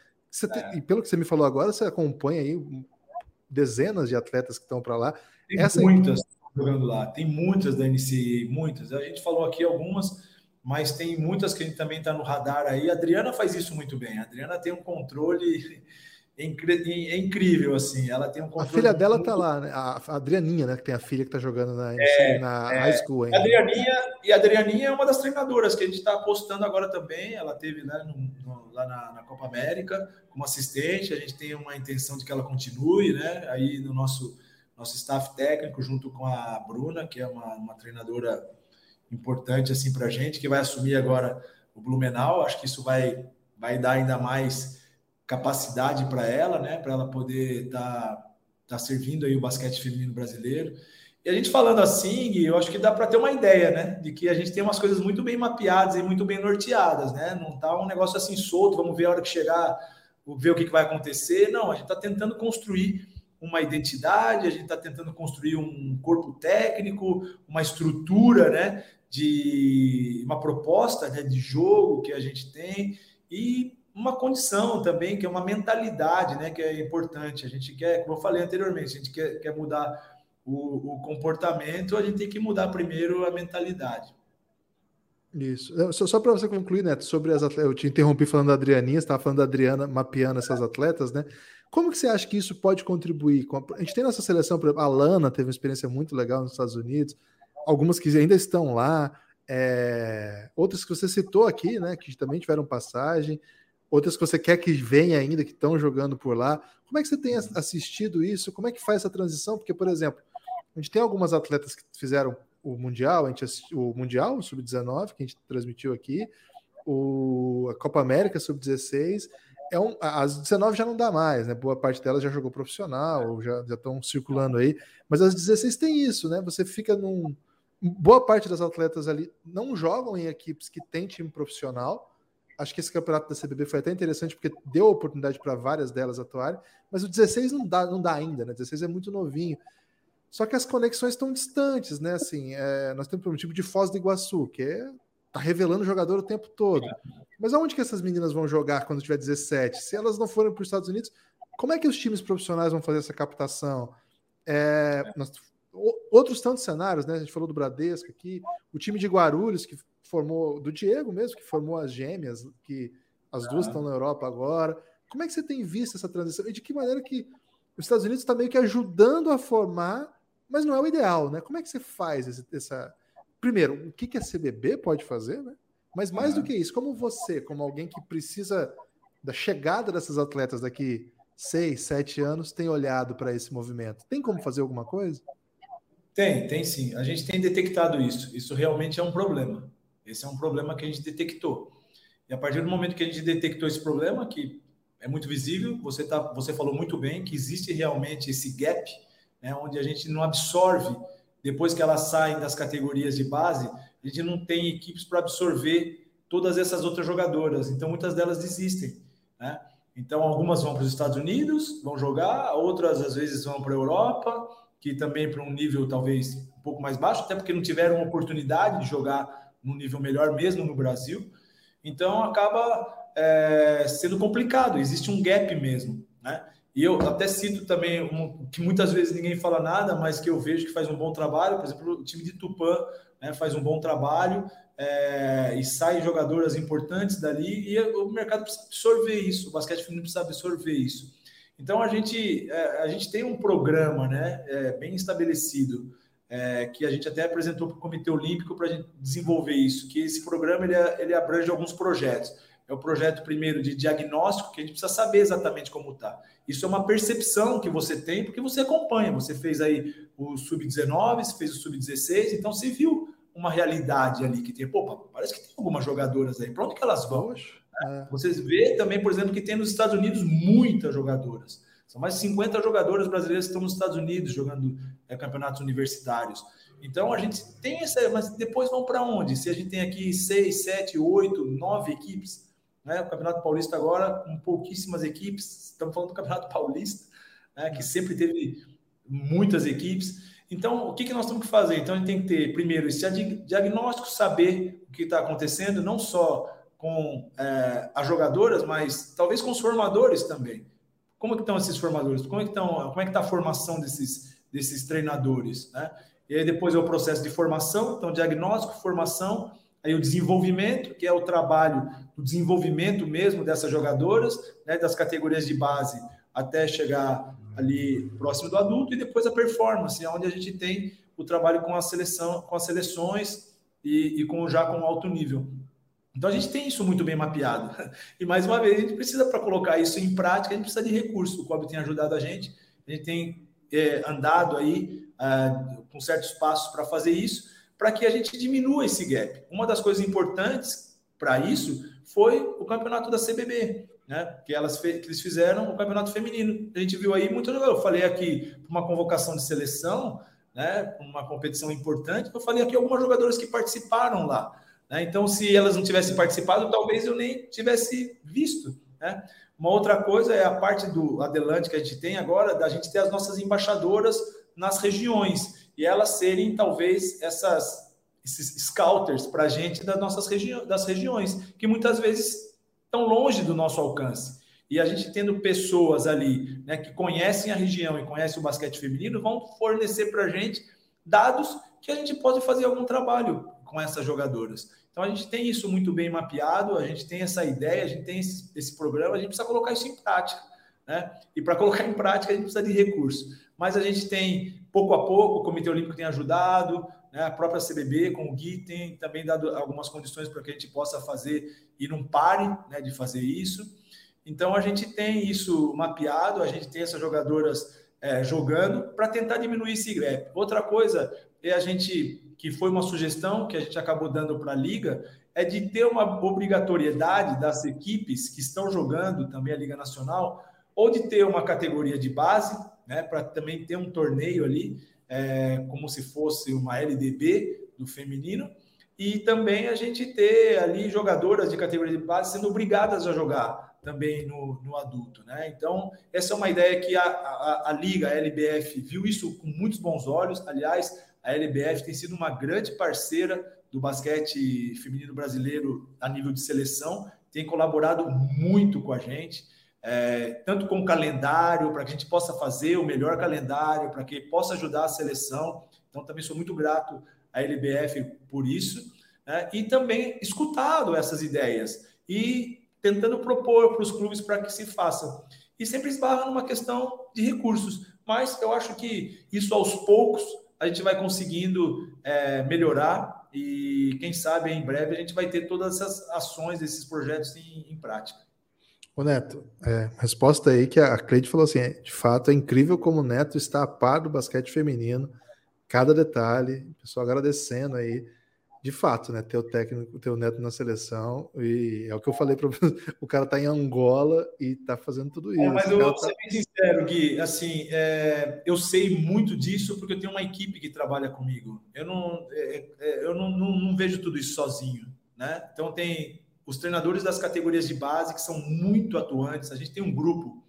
Tem, é. e pelo que você me falou agora, você acompanha aí dezenas de atletas que estão para lá. Tem Essa muitas jogando lá, tem muitas da NCAA, muitas. A gente falou aqui algumas, mas tem muitas que a gente também está no radar aí. A Adriana faz isso muito bem. A Adriana tem um controle é incrível, assim. Ela tem um controle. A filha dela muito... tá lá, né? A Adrianinha, né? Que tem a filha que tá jogando na, é, na é, high school ainda. Adrianinha, e a Adrianinha é uma das treinadoras que a gente está apostando agora também. Ela teve né, no, no, lá na, na, Copa América como assistente. A gente tem uma intenção de que ela continue, né? Aí no nosso, nosso staff técnico, junto com a Bruna, que é uma, uma treinadora importante assim para a gente, que vai assumir agora o Blumenau. Acho que isso vai, vai dar ainda mais capacidade para ela, né? Para ela poder estar tá, tá servindo aí o basquete feminino brasileiro. E a gente falando assim, eu acho que dá para ter uma ideia, né? De que a gente tem umas coisas muito bem mapeadas e muito bem norteadas, né? Não tá um negócio assim solto, vamos ver a hora que chegar, ver o que, que vai acontecer. Não, a gente está tentando construir uma identidade, a gente está tentando construir um corpo técnico, uma estrutura, né? De uma proposta né, de jogo que a gente tem. E uma condição também, que é uma mentalidade, né, que é importante. A gente quer, como eu falei anteriormente, a gente quer, quer mudar o, o comportamento, a gente tem que mudar primeiro a mentalidade. Isso. Só, só para você concluir, Neto, sobre as atletas, eu te interrompi falando da Adrianinha, você estava falando da Adriana mapeando essas atletas, né? Como que você acha que isso pode contribuir? A gente tem nessa seleção, por exemplo, a Lana teve uma experiência muito legal nos Estados Unidos, algumas que ainda estão lá, é... outras que você citou aqui, né, que também tiveram passagem outras que você quer que venha ainda, que estão jogando por lá. Como é que você tem assistido isso? Como é que faz essa transição? Porque, por exemplo, a gente tem algumas atletas que fizeram o Mundial, a gente o Mundial, o Sub-19, que a gente transmitiu aqui, o, a Copa América Sub-16. É um, as 19 já não dá mais, né? Boa parte delas já jogou profissional, já estão circulando aí. Mas as 16 tem isso, né? Você fica num. Boa parte das atletas ali não jogam em equipes que têm time profissional, Acho que esse campeonato da CBB foi até interessante porque deu oportunidade para várias delas atuarem, mas o 16 não dá, não dá ainda, né? O 16 é muito novinho. Só que as conexões estão distantes, né? Assim, é, nós temos um tipo de Foz do Iguaçu, que é, tá revelando o jogador o tempo todo. Mas aonde que essas meninas vão jogar quando tiver 17? Se elas não forem para os Estados Unidos, como é que os times profissionais vão fazer essa captação? É, nós, outros tantos cenários, né? A gente falou do Bradesco aqui, o time de Guarulhos, que formou, do Diego mesmo, que formou as gêmeas, que as duas ah. estão na Europa agora. Como é que você tem visto essa transição? E de que maneira que os Estados Unidos está meio que ajudando a formar, mas não é o ideal, né? Como é que você faz esse, essa. Primeiro, o que, que a CBB pode fazer, né? Mas mais ah. do que isso, como você, como alguém que precisa da chegada dessas atletas daqui seis, sete anos, tem olhado para esse movimento? Tem como fazer alguma coisa? Tem, tem sim. A gente tem detectado isso. Isso realmente é um problema. Esse é um problema que a gente detectou. E a partir do momento que a gente detectou esse problema, que é muito visível, você, tá, você falou muito bem que existe realmente esse gap, né, onde a gente não absorve, depois que elas saem das categorias de base, a gente não tem equipes para absorver todas essas outras jogadoras. Então, muitas delas desistem. Né? Então, algumas vão para os Estados Unidos, vão jogar, outras às vezes vão para a Europa, que também para um nível talvez um pouco mais baixo, até porque não tiveram oportunidade de jogar num nível melhor mesmo no Brasil. Então acaba é, sendo complicado, existe um gap mesmo, né? E eu até cito também um, que muitas vezes ninguém fala nada, mas que eu vejo que faz um bom trabalho. Por exemplo, o time de Tupã né, faz um bom trabalho é, e saem jogadoras importantes dali e o mercado precisa absorver isso, o basquete feminino precisa absorver isso. Então a gente, é, a gente tem um programa né, é, bem estabelecido é, que a gente até apresentou para o Comitê Olímpico para a gente desenvolver isso, que esse programa ele, ele abrange alguns projetos. É o projeto primeiro de diagnóstico, que a gente precisa saber exatamente como está. Isso é uma percepção que você tem, porque você acompanha. Você fez aí o Sub-19, você fez o Sub-16, então você viu uma realidade ali que tem. Pô, parece que tem algumas jogadoras aí. Para onde que elas vão? É. Vocês vê também, por exemplo, que tem nos Estados Unidos muitas jogadoras. São mais de 50 jogadoras brasileiras que estão nos Estados Unidos jogando é, campeonatos universitários. Então a gente tem essa, mas depois vão para onde? Se a gente tem aqui seis, sete, oito, nove equipes, né? O Campeonato Paulista agora com pouquíssimas equipes, estamos falando do Campeonato Paulista, né? que sempre teve muitas equipes. Então, o que, que nós temos que fazer? Então, a gente tem que ter, primeiro, esse diagnóstico, saber o que está acontecendo, não só com é, as jogadoras, mas talvez com os formadores também. Como que estão esses formadores? Como é que estão? Como é que está a formação desses, desses treinadores? Né? E aí depois é o processo de formação, então diagnóstico, formação, aí o desenvolvimento, que é o trabalho do desenvolvimento mesmo dessas jogadoras, né, das categorias de base até chegar ali próximo do adulto, e depois a performance, onde a gente tem o trabalho com a seleção, com as seleções e, e com já com alto nível. Então a gente tem isso muito bem mapeado. E mais uma vez, a gente precisa, para colocar isso em prática, a gente precisa de recursos. O COB tem ajudado a gente, a gente tem é, andado aí é, com certos passos para fazer isso, para que a gente diminua esse gap. Uma das coisas importantes para isso foi o campeonato da CBB, né? Que elas que eles fizeram o campeonato feminino. A gente viu aí muito. Eu falei aqui uma convocação de seleção, né? Uma competição importante. Eu falei aqui algumas jogadoras que participaram lá. Né? Então, se elas não tivessem participado, talvez eu nem tivesse visto. Né? Uma outra coisa é a parte do adelante que a gente tem agora, da gente ter as nossas embaixadoras nas regiões e elas serem talvez essas esses scouters para a gente das nossas regi das regiões, que muitas vezes estão longe do nosso alcance. E a gente tendo pessoas ali né, que conhecem a região e conhecem o basquete feminino, vão fornecer para a gente dados que a gente pode fazer algum trabalho com essas jogadoras. Então a gente tem isso muito bem mapeado, a gente tem essa ideia, a gente tem esse, esse programa, a gente precisa colocar isso em prática. Né? E para colocar em prática, a gente precisa de recursos. Mas a gente tem, pouco a pouco, o Comitê Olímpico tem ajudado, né? a própria CBB, com o Gui, tem também dado algumas condições para que a gente possa fazer e não pare né, de fazer isso. Então a gente tem isso mapeado, a gente tem essas jogadoras é, jogando para tentar diminuir esse gap. Outra coisa é a gente que foi uma sugestão que a gente acabou dando para a Liga, é de ter uma obrigatoriedade das equipes que estão jogando também a Liga Nacional, ou de ter uma categoria de base, né, para também ter um torneio ali, é, como se fosse uma LDB do feminino, e também a gente ter ali jogadoras de categoria de base sendo obrigadas a jogar também no, no adulto, né? Então, essa é uma ideia que a, a, a Liga, a LBF, viu isso com muitos bons olhos. Aliás, a LBF tem sido uma grande parceira do basquete feminino brasileiro a nível de seleção, tem colaborado muito com a gente, é, tanto com o calendário, para que a gente possa fazer o melhor calendário, para que possa ajudar a seleção. Então, também sou muito grato à LBF por isso, né? e também escutado essas ideias e tentando propor para os clubes para que se façam. E sempre esbarra numa questão de recursos, mas eu acho que isso aos poucos a gente vai conseguindo é, melhorar e quem sabe em breve a gente vai ter todas essas ações, esses projetos em, em prática. O Neto, é, resposta aí que a Cleide falou assim: é, de fato é incrível como o Neto está a par do basquete feminino, cada detalhe, pessoal agradecendo aí de fato, né? Ter o técnico, ter o Neto na seleção, e é o que eu falei para o cara tá em Angola e tá fazendo tudo é, isso. É, mas eu vou tá... ser bem sincero, Gui, assim, é, eu sei muito disso porque eu tenho uma equipe que trabalha comigo. Eu não, é, é, eu não, não, não, vejo tudo isso sozinho, né? Então tem os treinadores das categorias de base que são muito atuantes. A gente tem um grupo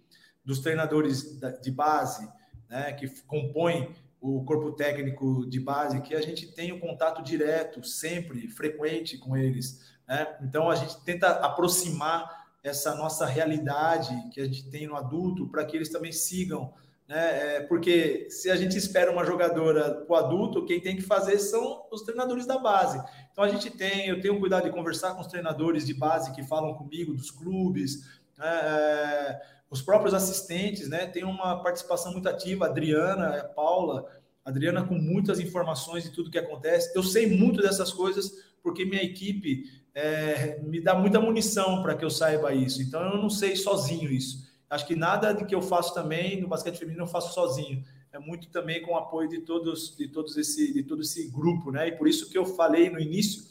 dos treinadores de base, né, que compõem o corpo técnico de base, que a gente tem um contato direto, sempre, frequente com eles. Né? Então, a gente tenta aproximar essa nossa realidade que a gente tem no adulto para que eles também sigam. Né? É, porque se a gente espera uma jogadora para o adulto, quem tem que fazer são os treinadores da base. Então a gente tem, eu tenho cuidado de conversar com os treinadores de base que falam comigo dos clubes, né? é, os próprios assistentes, né? Tem uma participação muito ativa, a Adriana, a Paula, a Adriana com muitas informações de tudo que acontece. Eu sei muito dessas coisas porque minha equipe é, me dá muita munição para que eu saiba isso. Então eu não sei sozinho isso. Acho que nada de que eu faço também no basquete feminino eu faço sozinho. É muito também com o apoio de todos, de todos esse, de todo esse grupo, né? E por isso que eu falei no início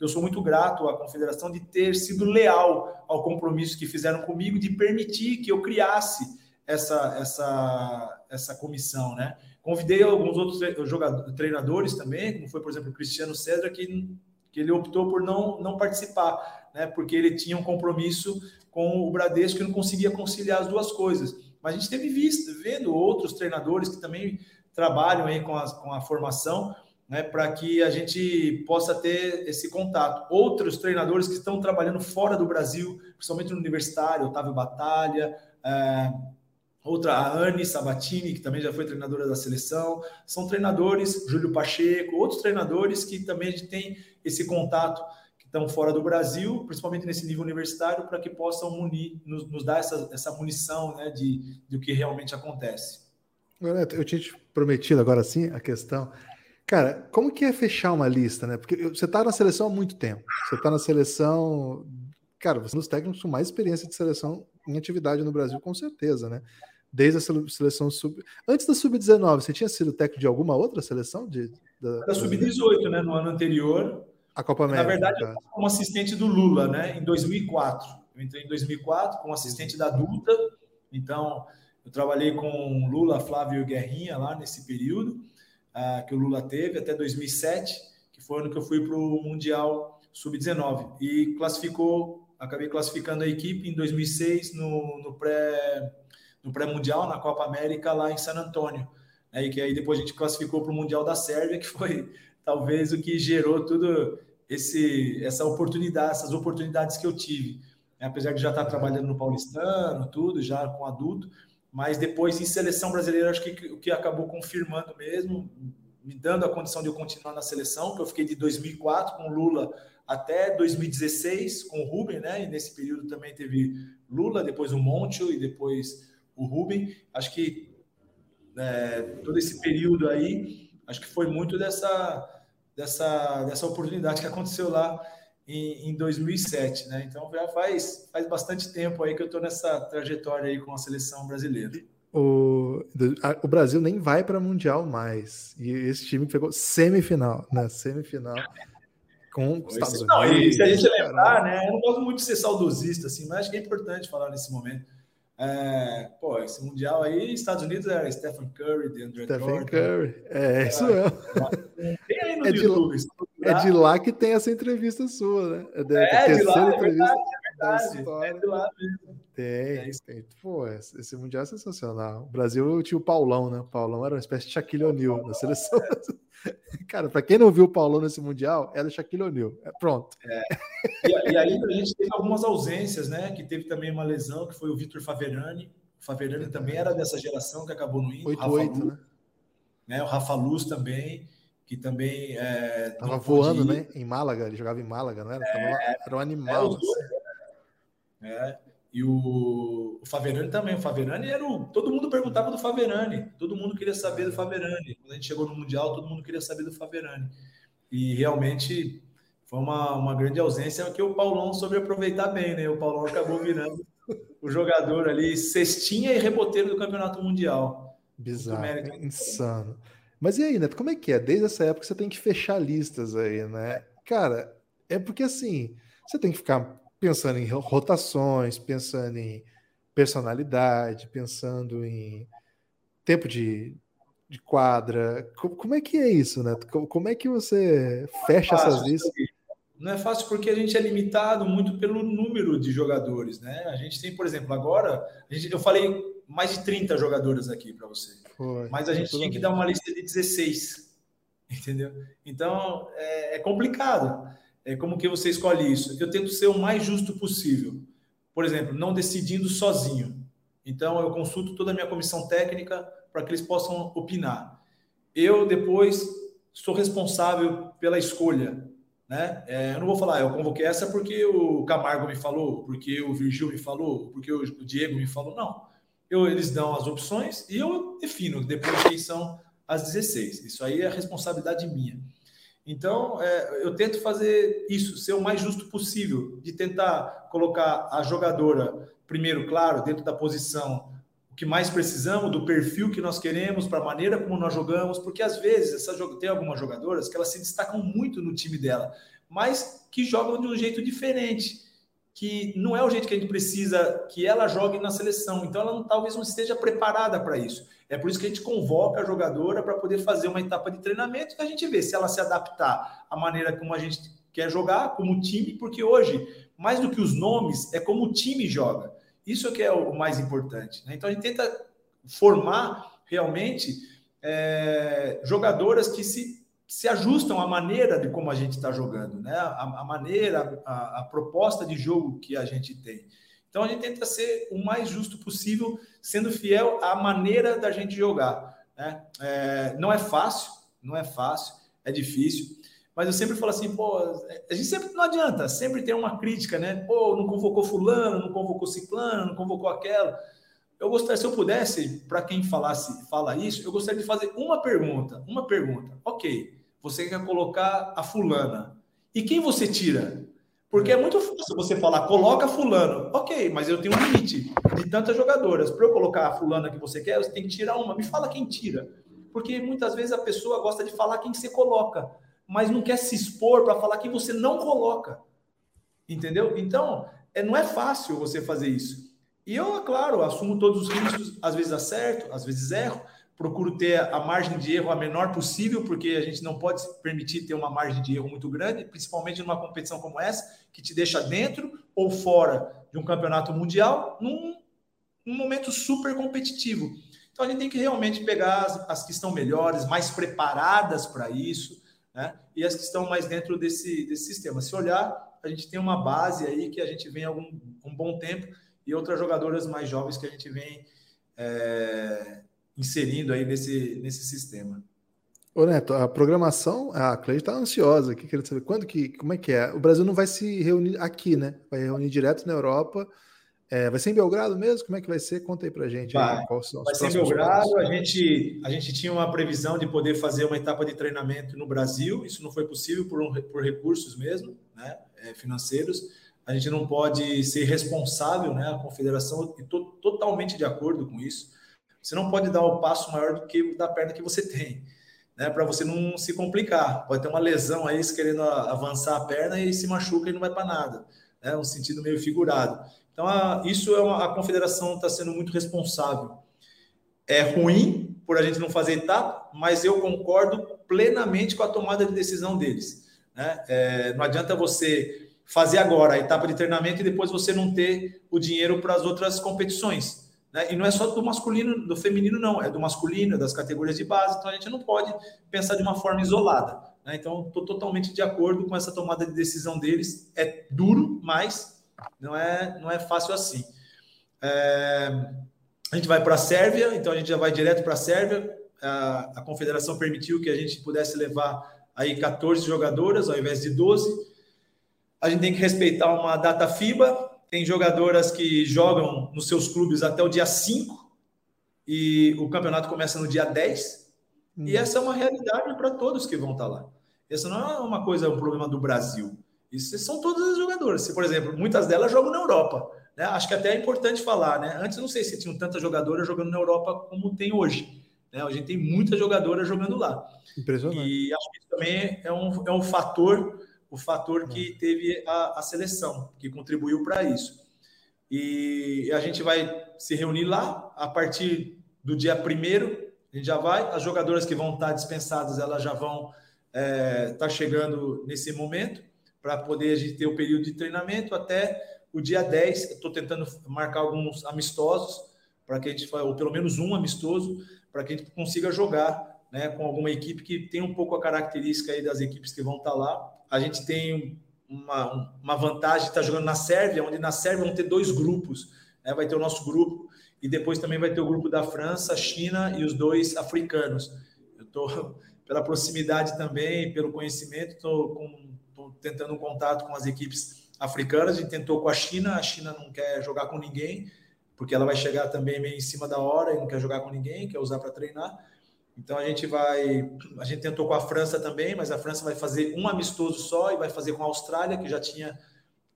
eu sou muito grato à confederação de ter sido leal ao compromisso que fizeram comigo de permitir que eu criasse essa essa essa comissão, né? Convidei alguns outros jogadores, treinadores também, como foi, por exemplo, o Cristiano Cedra, que que ele optou por não, não participar, né? Porque ele tinha um compromisso com o Bradesco e não conseguia conciliar as duas coisas. Mas a gente teve visto, vendo outros treinadores que também trabalham aí com a, com a formação, né? Para que a gente possa ter esse contato. Outros treinadores que estão trabalhando fora do Brasil, principalmente no universitário, Otávio Batalha, é, outra, a Anne Sabatini, que também já foi treinadora da seleção, são treinadores, Júlio Pacheco, outros treinadores que também a gente tem esse contato, que estão fora do Brasil, principalmente nesse nível universitário, para que possam munir, nos, nos dar essa, essa munição né, de, de o que realmente acontece. Eu tinha te prometido agora sim a questão. Cara, como que é fechar uma lista, né? Porque você está na seleção há muito tempo. Você está na seleção. Cara, você é um dos técnicos com mais experiência de seleção em atividade no Brasil, com certeza, né? Desde a seleção sub. Antes da sub-19, você tinha sido técnico de alguma outra seleção? De, da, da sub-18, né? No ano anterior. A Copa América. Na verdade, eu como assistente do Lula, né? Em 2004. Eu entrei em 2004 como assistente da Duta. Então, eu trabalhei com Lula, Flávio e Guerrinha lá nesse período uh, que o Lula teve até 2007, que foi o ano que eu fui para o Mundial Sub-19. E classificou, acabei classificando a equipe em 2006 no, no pré no pré-mundial na Copa América lá em San Antônio. Né? E que aí depois a gente classificou para o Mundial da Sérvia, que foi talvez o que gerou tudo esse essa oportunidade, essas oportunidades que eu tive. Apesar de já estar trabalhando no Paulistano, tudo, já com adulto, mas depois em seleção brasileira, acho que o que acabou confirmando mesmo, me dando a condição de eu continuar na seleção, que eu fiquei de 2004 com Lula até 2016 com o Rubem, né? E nesse período também teve Lula, depois o Monte e depois o Rubem. Acho que é, todo esse período aí, acho que foi muito dessa, dessa, dessa oportunidade que aconteceu lá em, em 2007, né? Então já faz, faz bastante tempo aí que eu estou nessa trajetória aí com a seleção brasileira. O, o Brasil nem vai para Mundial mais. E esse time pegou semifinal, né? Semifinal com os Estados Unidos. Não, e se a gente lembrar, né? Eu não gosto muito de ser saudosista, assim, mas acho que é importante falar nesse momento. É, pô, esse Mundial aí, Estados Unidos era Stephen Curry, DeAndre Stephen Jordan. Curry, é, isso mesmo. Tem aí no é YouTube. De, é de lá que tem essa entrevista sua, né? É, de, é, de lá, é verdade, é verdade. É de lá mesmo. Tem, é tem. Pô, esse Mundial é sensacional. O Brasil tinha o Paulão, né? O Paulão era uma espécie de Shaquille O'Neal na seleção. Cara, para quem não viu o Paulão nesse Mundial, era o Shaquille O'Neal. É, pronto. É. E, e, aí a gente teve algumas ausências, né? Que teve também uma lesão, que foi o Vitor Faverani. O Faverani também era dessa geração que acabou no Inter. 8-8, né? né? O Rafa Luz também, que também. É, Tava voando, né? Em Málaga, ele jogava em Málaga, não era? É, era um animal. É, dois, assim. é. E o, o Faverani também. O Faverani era o. Todo mundo perguntava do Faverani. Todo mundo queria saber do Faverani. Quando a gente chegou no Mundial, todo mundo queria saber do Faverani. E realmente foi uma, uma grande ausência que o Paulão soube aproveitar bem, né? O Paulão acabou virando o jogador ali, cestinha e reboteiro do Campeonato Mundial. Bizarro, insano. Mas e aí, Neto, como é que é? Desde essa época você tem que fechar listas aí, né? Cara, é porque assim, você tem que ficar pensando em rotações, pensando em personalidade, pensando em tempo de, de quadra. Como, é que é isso, né? Como é que você fecha fácil, essas listas? Não é fácil porque a gente é limitado muito pelo número de jogadores, né? A gente tem, por exemplo, agora, gente, eu falei mais de 30 jogadores aqui para você. Foi, mas a gente tinha que dar uma lista de 16, entendeu? Então, é, é complicado. É, como que você escolhe isso? Eu tento ser o mais justo possível. por exemplo, não decidindo sozinho. Então, eu consulto toda a minha comissão técnica para que eles possam opinar. Eu, depois, sou responsável pela escolha. Né? É, eu não vou falar, ah, eu convoquei essa porque o Camargo me falou, porque o Virgil me falou, porque o Diego me falou. Não. Eu, eles dão as opções e eu defino depois quem são as 16. Isso aí é responsabilidade minha. Então, é, eu tento fazer isso, ser o mais justo possível, de tentar colocar a jogadora, primeiro, claro, dentro da posição, o que mais precisamos, do perfil que nós queremos, para a maneira como nós jogamos, porque às vezes essa, tem algumas jogadoras que elas se destacam muito no time dela, mas que jogam de um jeito diferente que não é o jeito que a gente precisa que ela jogue na seleção. Então, ela não, talvez não esteja preparada para isso. É por isso que a gente convoca a jogadora para poder fazer uma etapa de treinamento e a gente vê se ela se adaptar à maneira como a gente quer jogar, como time, porque hoje, mais do que os nomes, é como o time joga. Isso é que é o mais importante. Né? Então a gente tenta formar realmente é, jogadoras que se, se ajustam à maneira de como a gente está jogando, né? a, a maneira, a, a proposta de jogo que a gente tem. Então a gente tenta ser o mais justo possível, sendo fiel à maneira da gente jogar. Né? É, não é fácil, não é fácil, é difícil. Mas eu sempre falo assim, pô, a gente sempre não adianta, sempre tem uma crítica, né? Pô, não convocou fulano, não convocou ciclano, não convocou aquela. Eu gostaria, se eu pudesse, para quem falasse, fala isso, eu gostaria de fazer uma pergunta, uma pergunta. Ok, você quer colocar a fulana. E quem você tira? Porque é muito fácil você falar, coloca fulano. Ok, mas eu tenho um limite de tantas jogadoras. Para eu colocar a fulana que você quer, você tem que tirar uma. Me fala quem tira. Porque muitas vezes a pessoa gosta de falar quem você coloca, mas não quer se expor para falar quem você não coloca. Entendeu? Então, é, não é fácil você fazer isso. E eu, é claro, assumo todos os riscos, às vezes acerto, às vezes erro, procuro ter a margem de erro a menor possível, porque a gente não pode permitir ter uma margem de erro muito grande, principalmente numa competição como essa, que te deixa dentro ou fora de um campeonato mundial, num, num momento super competitivo. Então a gente tem que realmente pegar as, as que estão melhores, mais preparadas para isso, né? e as que estão mais dentro desse, desse sistema. Se olhar, a gente tem uma base aí que a gente vem há algum, um bom tempo e outras jogadoras mais jovens que a gente vem. É, inserindo aí nesse, nesse sistema. Ô Neto, a programação, a Cleide está ansiosa aqui, querendo saber quando que, como é que é? O Brasil não vai se reunir aqui, né? Vai reunir direto na Europa. É, vai ser em Belgrado mesmo? Como é que vai ser? Conta aí pra gente. Vai, aí, vai ser em Belgrado. A gente, a gente tinha uma previsão de poder fazer uma etapa de treinamento no Brasil. Isso não foi possível por, um, por recursos mesmo, né? É, financeiros. A gente não pode ser responsável, né? A confederação, e tô totalmente de acordo com isso você não pode dar o passo maior do que da perna que você tem, né? Para você não se complicar. Pode ter uma lesão aí, querendo avançar a perna e se machuca e não vai para nada, né? Um sentido meio figurado. Então, a, isso é uma, a confederação está sendo muito responsável. É ruim por a gente não fazer etapa, mas eu concordo plenamente com a tomada de decisão deles. Né? É, não adianta você fazer agora a etapa de treinamento e depois você não ter o dinheiro para as outras competições. Né? E não é só do masculino, do feminino, não, é do masculino, é das categorias de base, então a gente não pode pensar de uma forma isolada. Né? Então, estou totalmente de acordo com essa tomada de decisão deles. É duro, mas não é, não é fácil assim. É, a gente vai para a Sérvia, então a gente já vai direto para a Sérvia. A, confederação permitiu que a gente pudesse levar aí 14 jogadoras ao invés de 12. A gente tem que respeitar uma data FIBA, tem jogadoras que jogam nos seus clubes até o dia 5 e o campeonato começa no dia 10. Hum. E essa é uma realidade para todos que vão estar tá lá. Essa não é uma coisa, um problema do Brasil. Isso são todas as jogadoras. Se, por exemplo, muitas delas jogam na Europa. Né? Acho que até é importante falar, né? Antes não sei se tinham tantas jogadoras jogando na Europa como tem hoje. Né? A gente tem muitas jogadoras jogando lá. Impressionante. E acho que isso também é um, é um fator o fator que teve a, a seleção, que contribuiu para isso. E a gente vai se reunir lá a partir do dia primeiro. A gente já vai, as jogadoras que vão estar dispensadas, elas já vão estar é, tá chegando nesse momento para poder a gente ter o período de treinamento até o dia 10. Estou tentando marcar alguns amistosos para que a gente, ou pelo menos um amistoso, para que a gente consiga jogar né, com alguma equipe que tem um pouco a característica aí das equipes que vão estar lá a gente tem uma, uma vantagem de estar jogando na Sérvia, onde na Sérvia vão ter dois grupos. Né? Vai ter o nosso grupo e depois também vai ter o grupo da França, China e os dois africanos. Eu estou, pela proximidade também, pelo conhecimento, estou tentando um contato com as equipes africanas. A gente tentou com a China, a China não quer jogar com ninguém, porque ela vai chegar também meio em cima da hora e não quer jogar com ninguém, quer usar para treinar. Então a gente vai, a gente tentou com a França também, mas a França vai fazer um amistoso só e vai fazer com a Austrália, que já tinha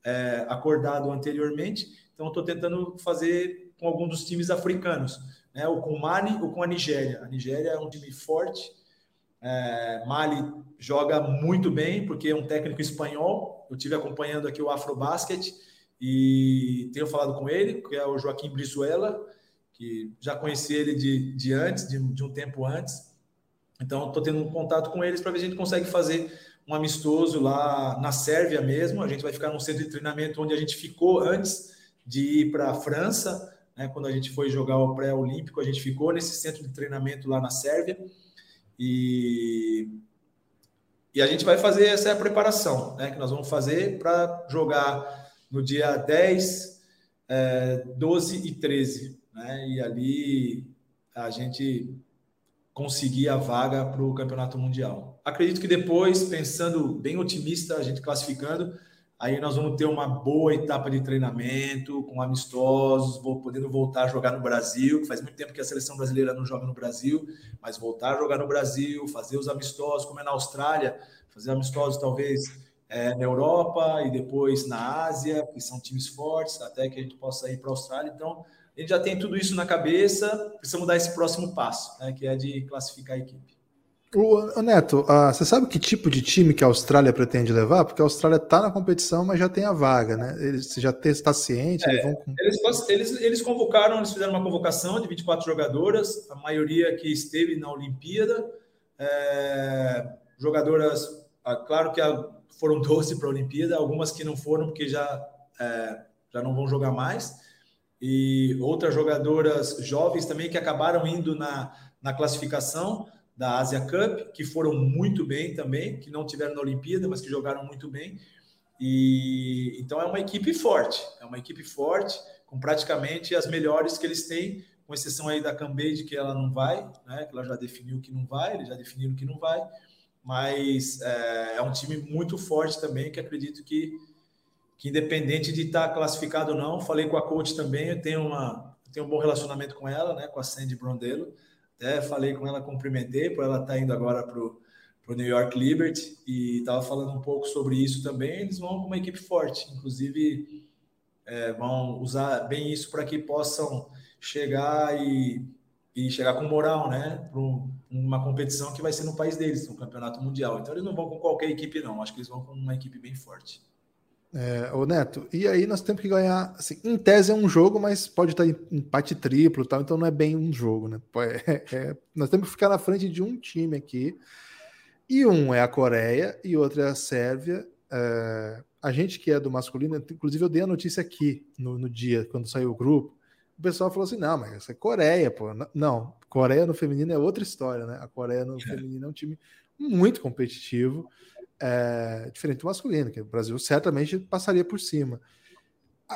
é, acordado anteriormente. Então estou tentando fazer com algum dos times africanos, né? Ou com Mali ou com a Nigéria. A Nigéria é um time forte. É, Mali joga muito bem porque é um técnico espanhol. Eu tive acompanhando aqui o Afrobasket e tenho falado com ele, que é o Joaquim Brizuela que já conheci ele de, de antes, de, de um tempo antes. Então, estou tendo um contato com eles para ver se a gente consegue fazer um amistoso lá na Sérvia mesmo. A gente vai ficar num centro de treinamento onde a gente ficou antes de ir para a França. Né? Quando a gente foi jogar o pré-olímpico, a gente ficou nesse centro de treinamento lá na Sérvia. E, e a gente vai fazer essa preparação né? que nós vamos fazer para jogar no dia 10, é, 12 e 13 né? E ali a gente conseguir a vaga para o campeonato mundial. Acredito que depois, pensando bem otimista, a gente classificando, aí nós vamos ter uma boa etapa de treinamento, com amistosos, podendo voltar a jogar no Brasil, que faz muito tempo que a seleção brasileira não joga no Brasil, mas voltar a jogar no Brasil, fazer os amistosos, como é na Austrália, fazer amistosos talvez é, na Europa e depois na Ásia, que são times fortes, até que a gente possa ir para a Austrália. Então, a gente já tem tudo isso na cabeça, precisamos dar esse próximo passo, né, que é de classificar a equipe. O, Neto, uh, você sabe que tipo de time que a Austrália pretende levar? Porque a Austrália está na competição, mas já tem a vaga, né? Eles, você já está ciente? É, eles, vão... eles, eles, eles, convocaram, eles fizeram uma convocação de 24 jogadoras, a maioria que esteve na Olimpíada. É, jogadoras, ah, claro que foram 12 para a Olimpíada, algumas que não foram porque já, é, já não vão jogar mais e outras jogadoras jovens também que acabaram indo na, na classificação da Asia Cup, que foram muito bem também, que não tiveram na Olimpíada, mas que jogaram muito bem. E então é uma equipe forte, é uma equipe forte, com praticamente as melhores que eles têm, com exceção aí da Cambage, que ela não vai, né? Que ela já definiu que não vai, eles já definiram que não vai, mas é, é um time muito forte também, que acredito que que independente de estar classificado ou não, falei com a coach também, eu tenho, uma, eu tenho um bom relacionamento com ela, né, com a Sandy Brondello, até falei com ela, cumprimentei, por ela estar tá indo agora para o New York Liberty, e estava falando um pouco sobre isso também, eles vão com uma equipe forte, inclusive é, vão usar bem isso para que possam chegar e, e chegar com moral, né, para uma competição que vai ser no país deles, no Campeonato Mundial. Então eles não vão com qualquer equipe não, acho que eles vão com uma equipe bem forte. É, ô Neto, e aí nós temos que ganhar. Assim, em tese é um jogo, mas pode estar em empate triplo tal, então não é bem um jogo, né? É, é, nós temos que ficar na frente de um time aqui. E um é a Coreia e outro é a Sérvia. É, a gente que é do masculino, inclusive eu dei a notícia aqui no, no dia, quando saiu o grupo. O pessoal falou assim: não, mas essa é Coreia, pô. Não, Coreia no feminino é outra história, né? A Coreia no é. feminino é um time muito competitivo é, diferente do masculino, que o Brasil certamente passaria por cima.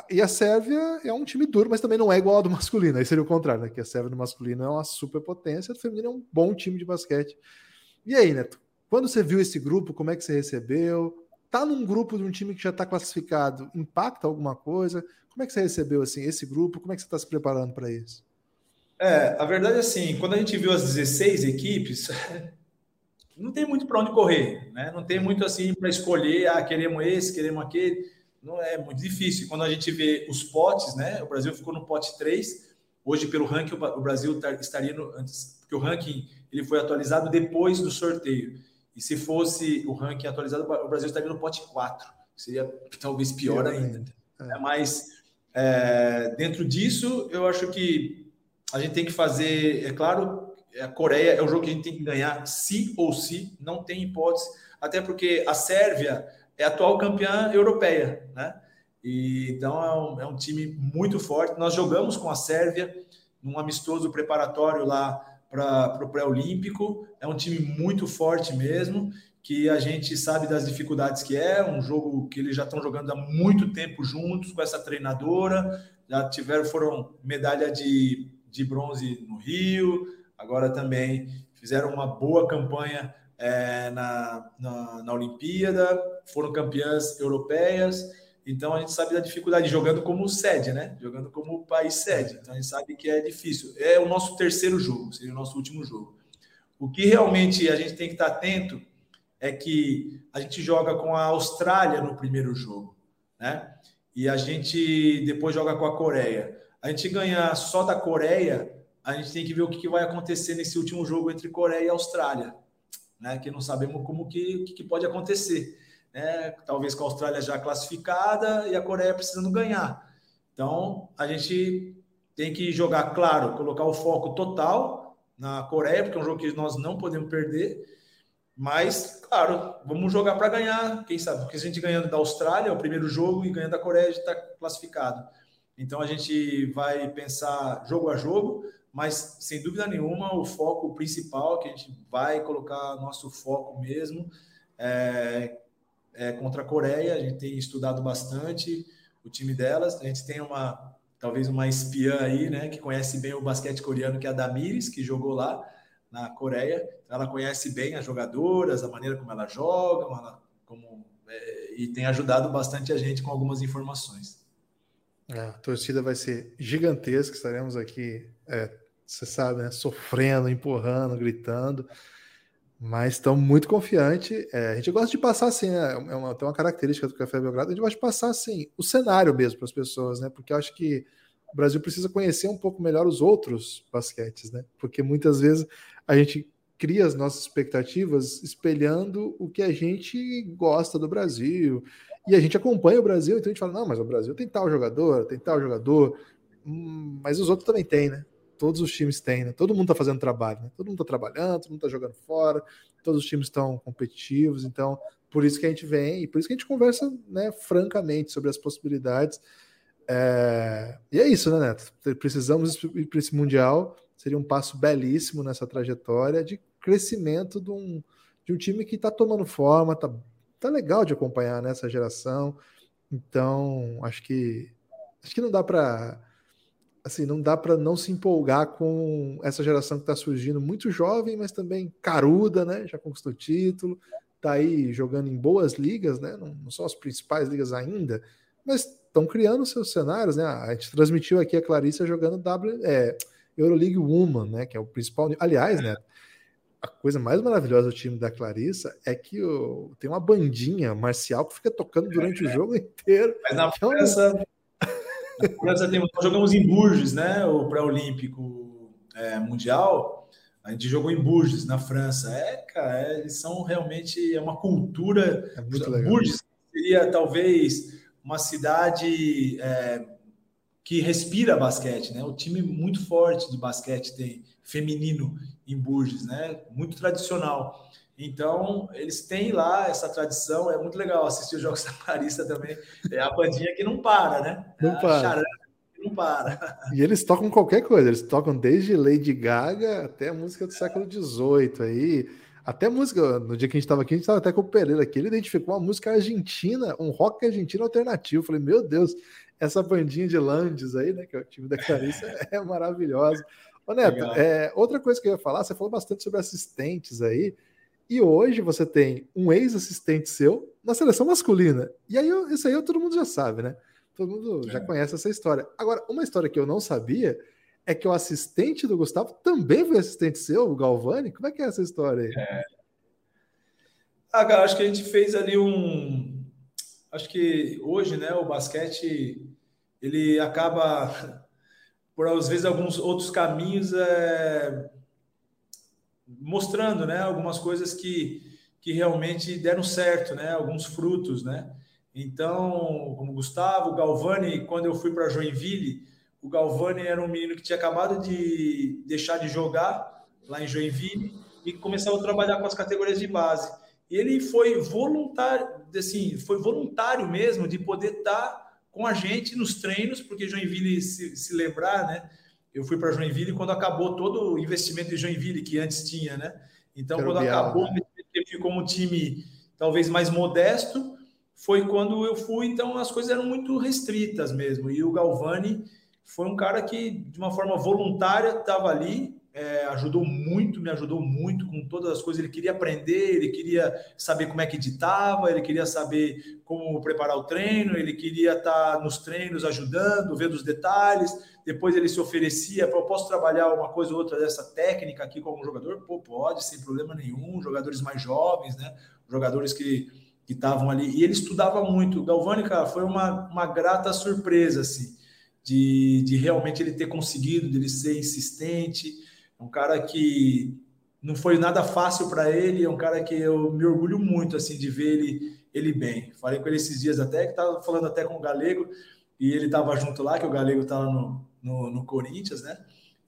E a Sérvia é um time duro, mas também não é igual ao do masculino. Aí seria o contrário, né? Que a Sérvia do masculino é uma superpotência, o feminino é um bom time de basquete. E aí, Neto? Quando você viu esse grupo, como é que você recebeu? Tá num grupo de um time que já está classificado, impacta alguma coisa? Como é que você recebeu assim esse grupo? Como é que você está se preparando para isso? É, a verdade é assim, quando a gente viu as 16 equipes, não tem muito para onde correr, né? Não tem muito assim para escolher, ah, queremos esse, queremos aquele. Não é muito difícil. Quando a gente vê os potes, né? O Brasil ficou no pote 3. Hoje, pelo ranking, o Brasil tá, estaria no antes, porque o ranking ele foi atualizado depois do sorteio. E se fosse o ranking atualizado, o Brasil estaria no pote 4. Seria talvez pior, ainda. ainda. É. Mas é, dentro disso, eu acho que a gente tem que fazer, é claro, a Coreia é um jogo que a gente tem que ganhar, se ou se, não tem hipótese, até porque a Sérvia é atual campeã europeia, né? E, então é um, é um time muito forte. Nós jogamos com a Sérvia num amistoso preparatório lá para o pré-olímpico. É um time muito forte mesmo. que a gente sabe das dificuldades que é, um jogo que eles já estão jogando há muito tempo juntos com essa treinadora, já tiveram, foram medalha de, de bronze no Rio, agora também fizeram uma boa campanha é, na, na, na Olimpíada, foram campeãs europeias, então a gente sabe da dificuldade jogando como sede, né? Jogando como país sede. Então a gente sabe que é difícil. É o nosso terceiro jogo, seria o nosso último jogo. O que realmente a gente tem que estar atento é que a gente joga com a Austrália no primeiro jogo, né? E a gente depois joga com a Coreia. A gente ganhar só da Coreia, a gente tem que ver o que vai acontecer nesse último jogo entre Coreia e Austrália, né? Que não sabemos como que, que pode acontecer. Né? Talvez com a Austrália já classificada e a Coreia precisando ganhar. Então a gente tem que jogar, claro, colocar o foco total na Coreia, porque é um jogo que nós não podemos perder mas, claro, vamos jogar para ganhar, quem sabe? Porque a gente ganhando da Austrália, é o primeiro jogo, e ganhando da Coreia, a gente está classificado. Então a gente vai pensar jogo a jogo, mas sem dúvida nenhuma o foco principal que a gente vai colocar nosso foco mesmo é, é contra a Coreia. A gente tem estudado bastante o time delas. A gente tem uma talvez uma espiã aí, né, que conhece bem o basquete coreano, que é a Damiris, que jogou lá na Coreia. Ela conhece bem as jogadoras, a maneira como elas jogam, ela, como, é, e tem ajudado bastante a gente com algumas informações. A torcida vai ser gigantesca, estaremos aqui, é, você sabe, né, sofrendo, empurrando, gritando, mas estão muito confiantes. É, a gente gosta de passar assim, né, é uma, tem uma característica do Café Belgrado, a gente gosta de passar assim, o cenário mesmo para as pessoas, né? Porque eu acho que o Brasil precisa conhecer um pouco melhor os outros basquetes, né? Porque muitas vezes a gente cria as nossas expectativas espelhando o que a gente gosta do Brasil. E a gente acompanha o Brasil, então a gente fala: não, mas o Brasil tem tal jogador, tem tal jogador, hum, mas os outros também têm, né? Todos os times têm, né? Todo mundo está fazendo trabalho, né? Todo mundo está trabalhando, todo mundo está jogando fora, todos os times estão competitivos, então por isso que a gente vem e por isso que a gente conversa né, francamente sobre as possibilidades. É... E é isso, né, Neto? Precisamos ir para esse Mundial seria um passo belíssimo nessa trajetória de crescimento de um, de um time que está tomando forma, tá, tá legal de acompanhar nessa geração. Então, acho que acho que não dá para assim, não dá para não se empolgar com essa geração que está surgindo muito jovem, mas também caruda, né? Já conquistou título, tá aí jogando em boas ligas, né? Não, não são as principais ligas ainda, mas estão criando seus cenários, né? A gente transmitiu aqui a Clarissa jogando W, é, Euroleague Woman, né? Que é o principal. Aliás, né? A coisa mais maravilhosa do time da Clarissa é que o, tem uma bandinha marcial que fica tocando durante é, o jogo inteiro. Mas na França tem, nós jogamos em Bourges, né? O pré-olímpico é, mundial. A gente jogou em Bourges, na França. É, cara, é, eles são realmente é uma cultura. É muito legal. Bourges seria talvez uma cidade é, que respira basquete, né? O time muito forte de basquete tem feminino em Burges, né? Muito tradicional. Então, eles têm lá essa tradição, é muito legal assistir os jogos da Clarissa também. É a bandinha que não para, né? Não é para. Que não para. E eles tocam qualquer coisa, eles tocam desde Lady Gaga até a música do século XVIII aí. Até música, no dia que a gente estava aqui, a gente estava até com o Pereira aqui, ele identificou uma música argentina, um rock argentino alternativo. Eu falei, meu Deus, essa bandinha de Landes aí, né, que é o time da Clarissa, é maravilhosa. Ô, Neto, é, outra coisa que eu ia falar, você falou bastante sobre assistentes aí, e hoje você tem um ex-assistente seu na seleção masculina. E aí, isso aí todo mundo já sabe, né? Todo mundo é. já conhece essa história. Agora, uma história que eu não sabia é que o assistente do Gustavo também foi assistente seu, o Galvani. Como é que é essa história aí? É. Ah, cara, acho que a gente fez ali um, acho que hoje, né, o basquete ele acaba por às vezes alguns outros caminhos é, mostrando, né, algumas coisas que que realmente deram certo, né, alguns frutos, né. Então, como Gustavo, Galvani, quando eu fui para Joinville, o Galvani era um menino que tinha acabado de deixar de jogar lá em Joinville e começava a trabalhar com as categorias de base. E ele foi voluntário, assim, foi voluntário mesmo de poder estar com a gente nos treinos, porque Joinville, se, se lembrar, né? Eu fui para Joinville quando acabou todo o investimento de Joinville que antes tinha, né? Então, Quero quando acabou né? ficou um time talvez mais modesto, foi quando eu fui, então as coisas eram muito restritas mesmo. E o Galvani foi um cara que, de uma forma voluntária, estava ali, é, ajudou muito, me ajudou muito com todas as coisas. Ele queria aprender, ele queria saber como é que editava, ele queria saber como preparar o treino, ele queria estar nos treinos ajudando, vendo os detalhes. Depois ele se oferecia para eu posso trabalhar uma coisa ou outra dessa técnica aqui como jogador? Pô, pode, sem problema nenhum. Jogadores mais jovens, né? Jogadores que que estavam ali. E ele estudava muito. Galvani, cara, foi uma, uma grata surpresa, assim, de, de realmente ele ter conseguido, de ele ser insistente é um cara que não foi nada fácil para ele, é um cara que eu me orgulho muito assim de ver ele, ele bem. Falei com ele esses dias até, que estava falando até com o Galego, e ele estava junto lá, que o Galego estava no, no, no, Corinthians, né?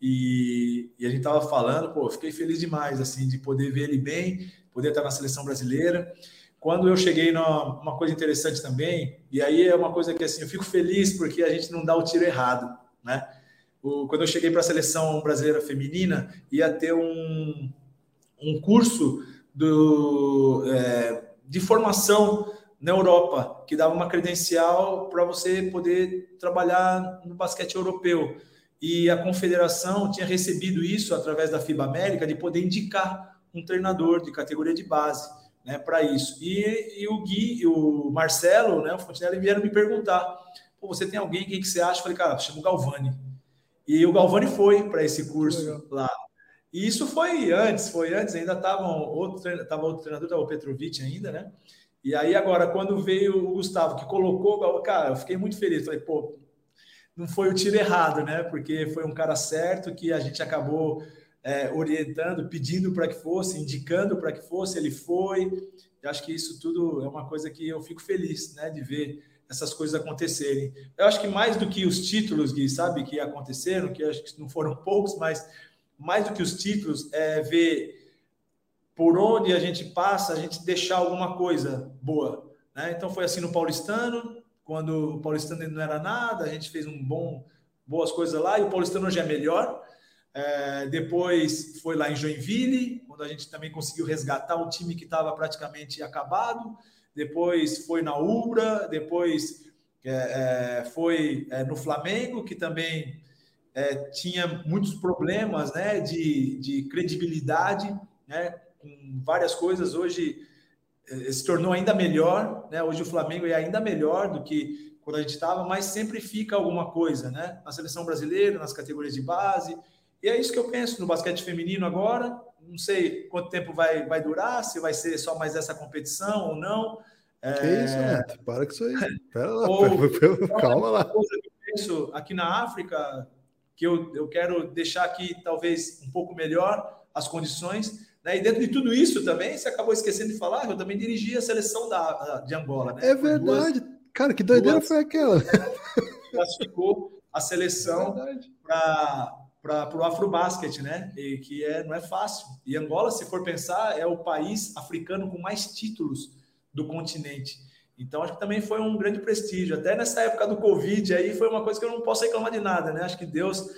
E, e a gente estava falando, pô, fiquei feliz demais assim de poder ver ele bem, poder estar na seleção brasileira. Quando eu cheguei numa coisa interessante também, e aí é uma coisa que assim, eu fico feliz porque a gente não dá o tiro errado, né? O, quando eu cheguei para a seleção brasileira feminina, ia ter um, um curso do, é, de formação na Europa, que dava uma credencial para você poder trabalhar no basquete europeu. E a confederação tinha recebido isso através da FIBA América, de poder indicar um treinador de categoria de base né, para isso. E, e, o Gui o Marcelo, né, o Fontenelle, vieram me perguntar: você tem alguém, quem que você acha? Eu falei, cara, chama o Galvani. E o Galvani foi para esse curso Legal. lá. E isso foi antes, foi antes, ainda estava outro, tava outro treinador, estava o Petrovic ainda, né? E aí agora, quando veio o Gustavo, que colocou, cara, eu fiquei muito feliz. Falei, pô, não foi o tiro errado, né? Porque foi um cara certo que a gente acabou é, orientando, pedindo para que fosse, indicando para que fosse, ele foi. Eu acho que isso tudo é uma coisa que eu fico feliz, né? De ver essas coisas acontecerem. Eu acho que mais do que os títulos, Gui, sabe, que aconteceram, que acho que não foram poucos, mas mais do que os títulos, é ver por onde a gente passa, a gente deixar alguma coisa boa. Né? Então foi assim no Paulistano, quando o Paulistano não era nada, a gente fez um bom, boas coisas lá, e o Paulistano já é melhor. É, depois foi lá em Joinville, quando a gente também conseguiu resgatar um time que estava praticamente acabado depois foi na Ubra, depois é, é, foi é, no Flamengo, que também é, tinha muitos problemas né, de, de credibilidade, né, com várias coisas. Hoje se tornou ainda melhor, né? hoje o Flamengo é ainda melhor do que quando a gente estava, mas sempre fica alguma coisa, né? Na seleção brasileira, nas categorias de base. E é isso que eu penso no basquete feminino agora não sei quanto tempo vai, vai durar, se vai ser só mais essa competição ou não. É... Que isso, Neto? Para com isso aí. Pera lá, ou, calma lá. Penso aqui na África, que eu, eu quero deixar aqui talvez um pouco melhor as condições. Né? E dentro de tudo isso também, você acabou esquecendo de falar, eu também dirigi a seleção da, de Angola. Né? É verdade. Duas, Cara, que doideira duas, foi aquela? Classificou a seleção é para para o Afrobasket, né? E que é, não é fácil. E Angola, se for pensar, é o país africano com mais títulos do continente. Então, acho que também foi um grande prestígio. Até nessa época do Covid, aí foi uma coisa que eu não posso reclamar de nada, né? Acho que Deus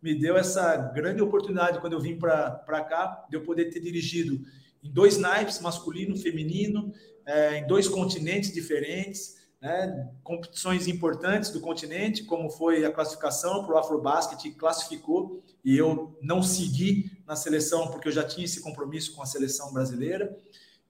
me deu essa grande oportunidade quando eu vim para cá, de eu poder ter dirigido em dois naipes, masculino, feminino, é, em dois continentes diferentes né, competições importantes do continente, como foi a classificação para o Afrobasket, que classificou, e eu não segui na seleção porque eu já tinha esse compromisso com a seleção brasileira.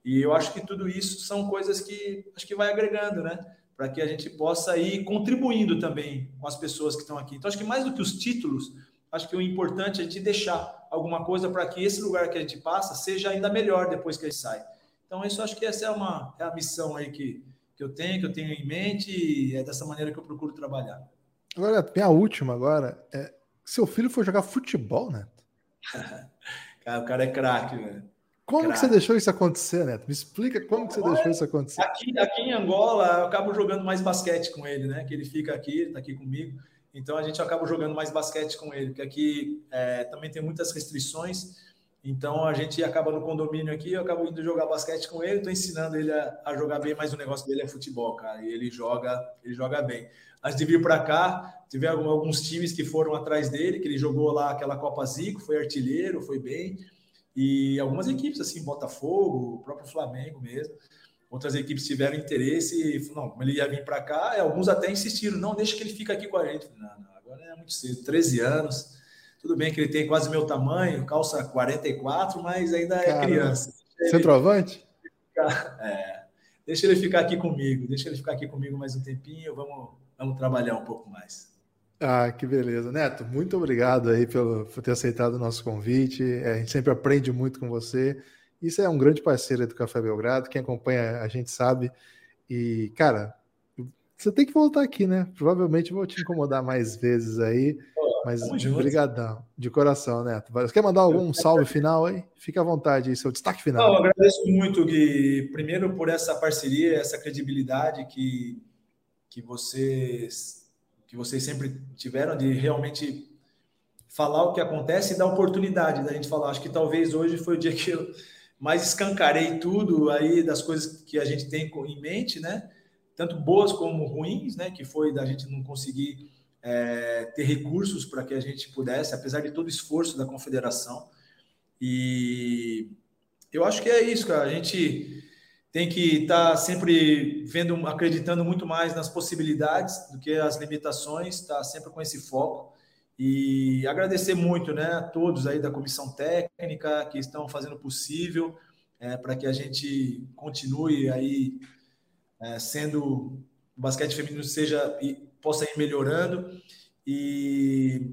E eu acho que tudo isso são coisas que acho que vai agregando, né? Para que a gente possa ir contribuindo também com as pessoas que estão aqui. Então, acho que mais do que os títulos, acho que o importante é a gente deixar alguma coisa para que esse lugar que a gente passa seja ainda melhor depois que a gente sai. Então, isso acho que essa é, uma, é a missão aí que, que eu tenho, que eu tenho em mente, e é dessa maneira que eu procuro trabalhar. Agora, minha última agora, é, seu filho foi jogar futebol, Neto? cara, o cara é craque, velho. Como que você deixou isso acontecer, Neto? Me explica como que você deixou isso acontecer. Aqui, aqui em Angola, eu acabo jogando mais basquete com ele, né? Que ele fica aqui, ele tá aqui comigo. Então a gente acaba jogando mais basquete com ele, porque aqui é, também tem muitas restrições. Então a gente acaba no condomínio aqui, eu acabo indo jogar basquete com ele, estou ensinando ele a, a, jogar bem, mas o negócio dele é futebol, cara. E ele joga, ele joga bem. Antes de vir para cá, tiveram alguns times que foram atrás dele, que ele jogou lá aquela Copa Zico, foi artilheiro, foi bem. E algumas equipes, assim, Botafogo, o próprio Flamengo mesmo, outras equipes tiveram interesse e não, ele ia vir para cá, alguns até insistiram, não, deixa que ele fica aqui com a gente. Não, não, agora é muito cedo, 13 anos. Tudo bem que ele tem quase meu tamanho, calça 44, mas ainda é Caramba. criança. Centroavante? É, deixa ele ficar aqui comigo, deixa ele ficar aqui comigo mais um tempinho, vamos, vamos trabalhar um pouco mais. Ah, que beleza. Neto, muito obrigado aí pelo, por ter aceitado o nosso convite. É, a gente sempre aprende muito com você. Isso é um grande parceiro do Café Belgrado. Quem acompanha a gente sabe. E, cara, você tem que voltar aqui, né? Provavelmente vou te incomodar mais vezes aí. Mas obrigadão, de coração, Neto. Você quer mandar algum salve final aí? Fique à vontade aí, seu destaque final. Não, agradeço muito, Gui, primeiro por essa parceria, essa credibilidade que, que vocês que vocês sempre tiveram de realmente falar o que acontece e dar oportunidade da gente falar. Acho que talvez hoje foi o dia que eu mais escancarei tudo aí das coisas que a gente tem em mente, né? Tanto boas como ruins, né? Que foi da gente não conseguir é, ter recursos para que a gente pudesse, apesar de todo o esforço da confederação. E eu acho que é isso, cara. A gente tem que estar tá sempre vendo, acreditando muito mais nas possibilidades do que as limitações, estar tá sempre com esse foco e agradecer muito, né, a todos aí da comissão técnica que estão fazendo o possível é, para que a gente continue aí é, sendo o basquete feminino seja possa ir melhorando e,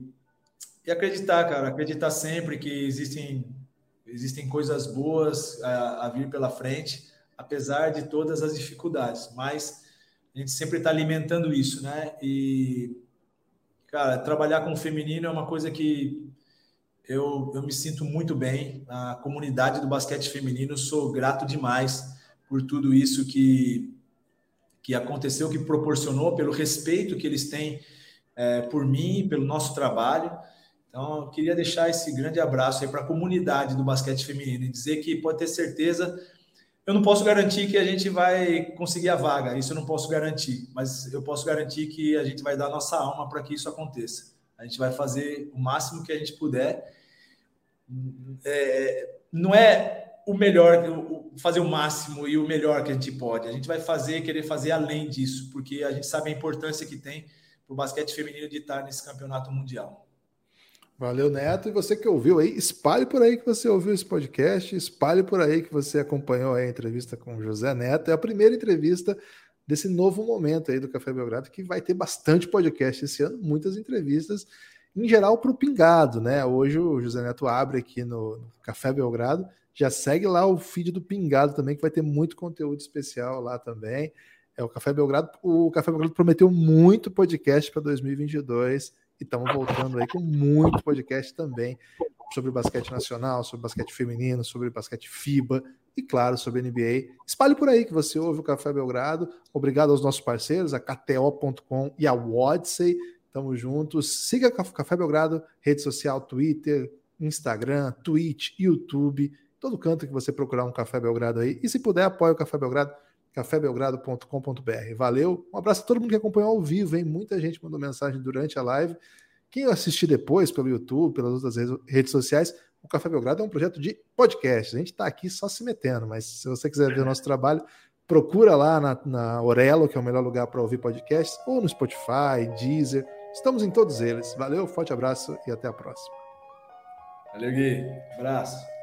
e acreditar, cara, acreditar sempre que existem existem coisas boas a, a vir pela frente apesar de todas as dificuldades. Mas a gente sempre está alimentando isso, né? E, cara, trabalhar com o feminino é uma coisa que eu, eu me sinto muito bem. A comunidade do basquete feminino, sou grato demais por tudo isso que, que aconteceu, que proporcionou, pelo respeito que eles têm é, por mim, pelo nosso trabalho. Então, eu queria deixar esse grande abraço aí para a comunidade do basquete feminino e dizer que pode ter certeza eu não posso garantir que a gente vai conseguir a vaga, isso eu não posso garantir, mas eu posso garantir que a gente vai dar nossa alma para que isso aconteça. A gente vai fazer o máximo que a gente puder. É, não é o melhor, fazer o máximo e o melhor que a gente pode. A gente vai fazer, querer fazer além disso, porque a gente sabe a importância que tem para o basquete feminino de estar nesse campeonato mundial. Valeu, Neto. E você que ouviu aí, espalhe por aí que você ouviu esse podcast, espalhe por aí que você acompanhou a entrevista com o José Neto. É a primeira entrevista desse novo momento aí do Café Belgrado, que vai ter bastante podcast esse ano, muitas entrevistas, em geral para o Pingado, né? Hoje o José Neto abre aqui no, no Café Belgrado, já segue lá o feed do Pingado também, que vai ter muito conteúdo especial lá também. É o Café Belgrado. O Café Belgrado prometeu muito podcast para 2022 e estamos voltando aí com muito podcast também sobre basquete nacional, sobre basquete feminino, sobre basquete FIBA e, claro, sobre NBA. Espalhe por aí que você ouve o Café Belgrado. Obrigado aos nossos parceiros, a KTO.com e a Wodsey. Tamo juntos. Siga o Café Belgrado, rede social, Twitter, Instagram, Twitch, YouTube, todo canto que você procurar um Café Belgrado aí. E se puder, apoie o Café Belgrado cafébelgrado.com.br. Valeu, um abraço a todo mundo que acompanhou ao vivo, hein? Muita gente mandou mensagem durante a live. Quem assistir depois pelo YouTube, pelas outras redes sociais, o Café Belgrado é um projeto de podcast. A gente está aqui só se metendo, mas se você quiser ver o nosso trabalho, procura lá na, na Orelo, que é o melhor lugar para ouvir podcasts, ou no Spotify, Deezer. Estamos em todos eles. Valeu, forte abraço e até a próxima. Valeu, Gui. Abraço.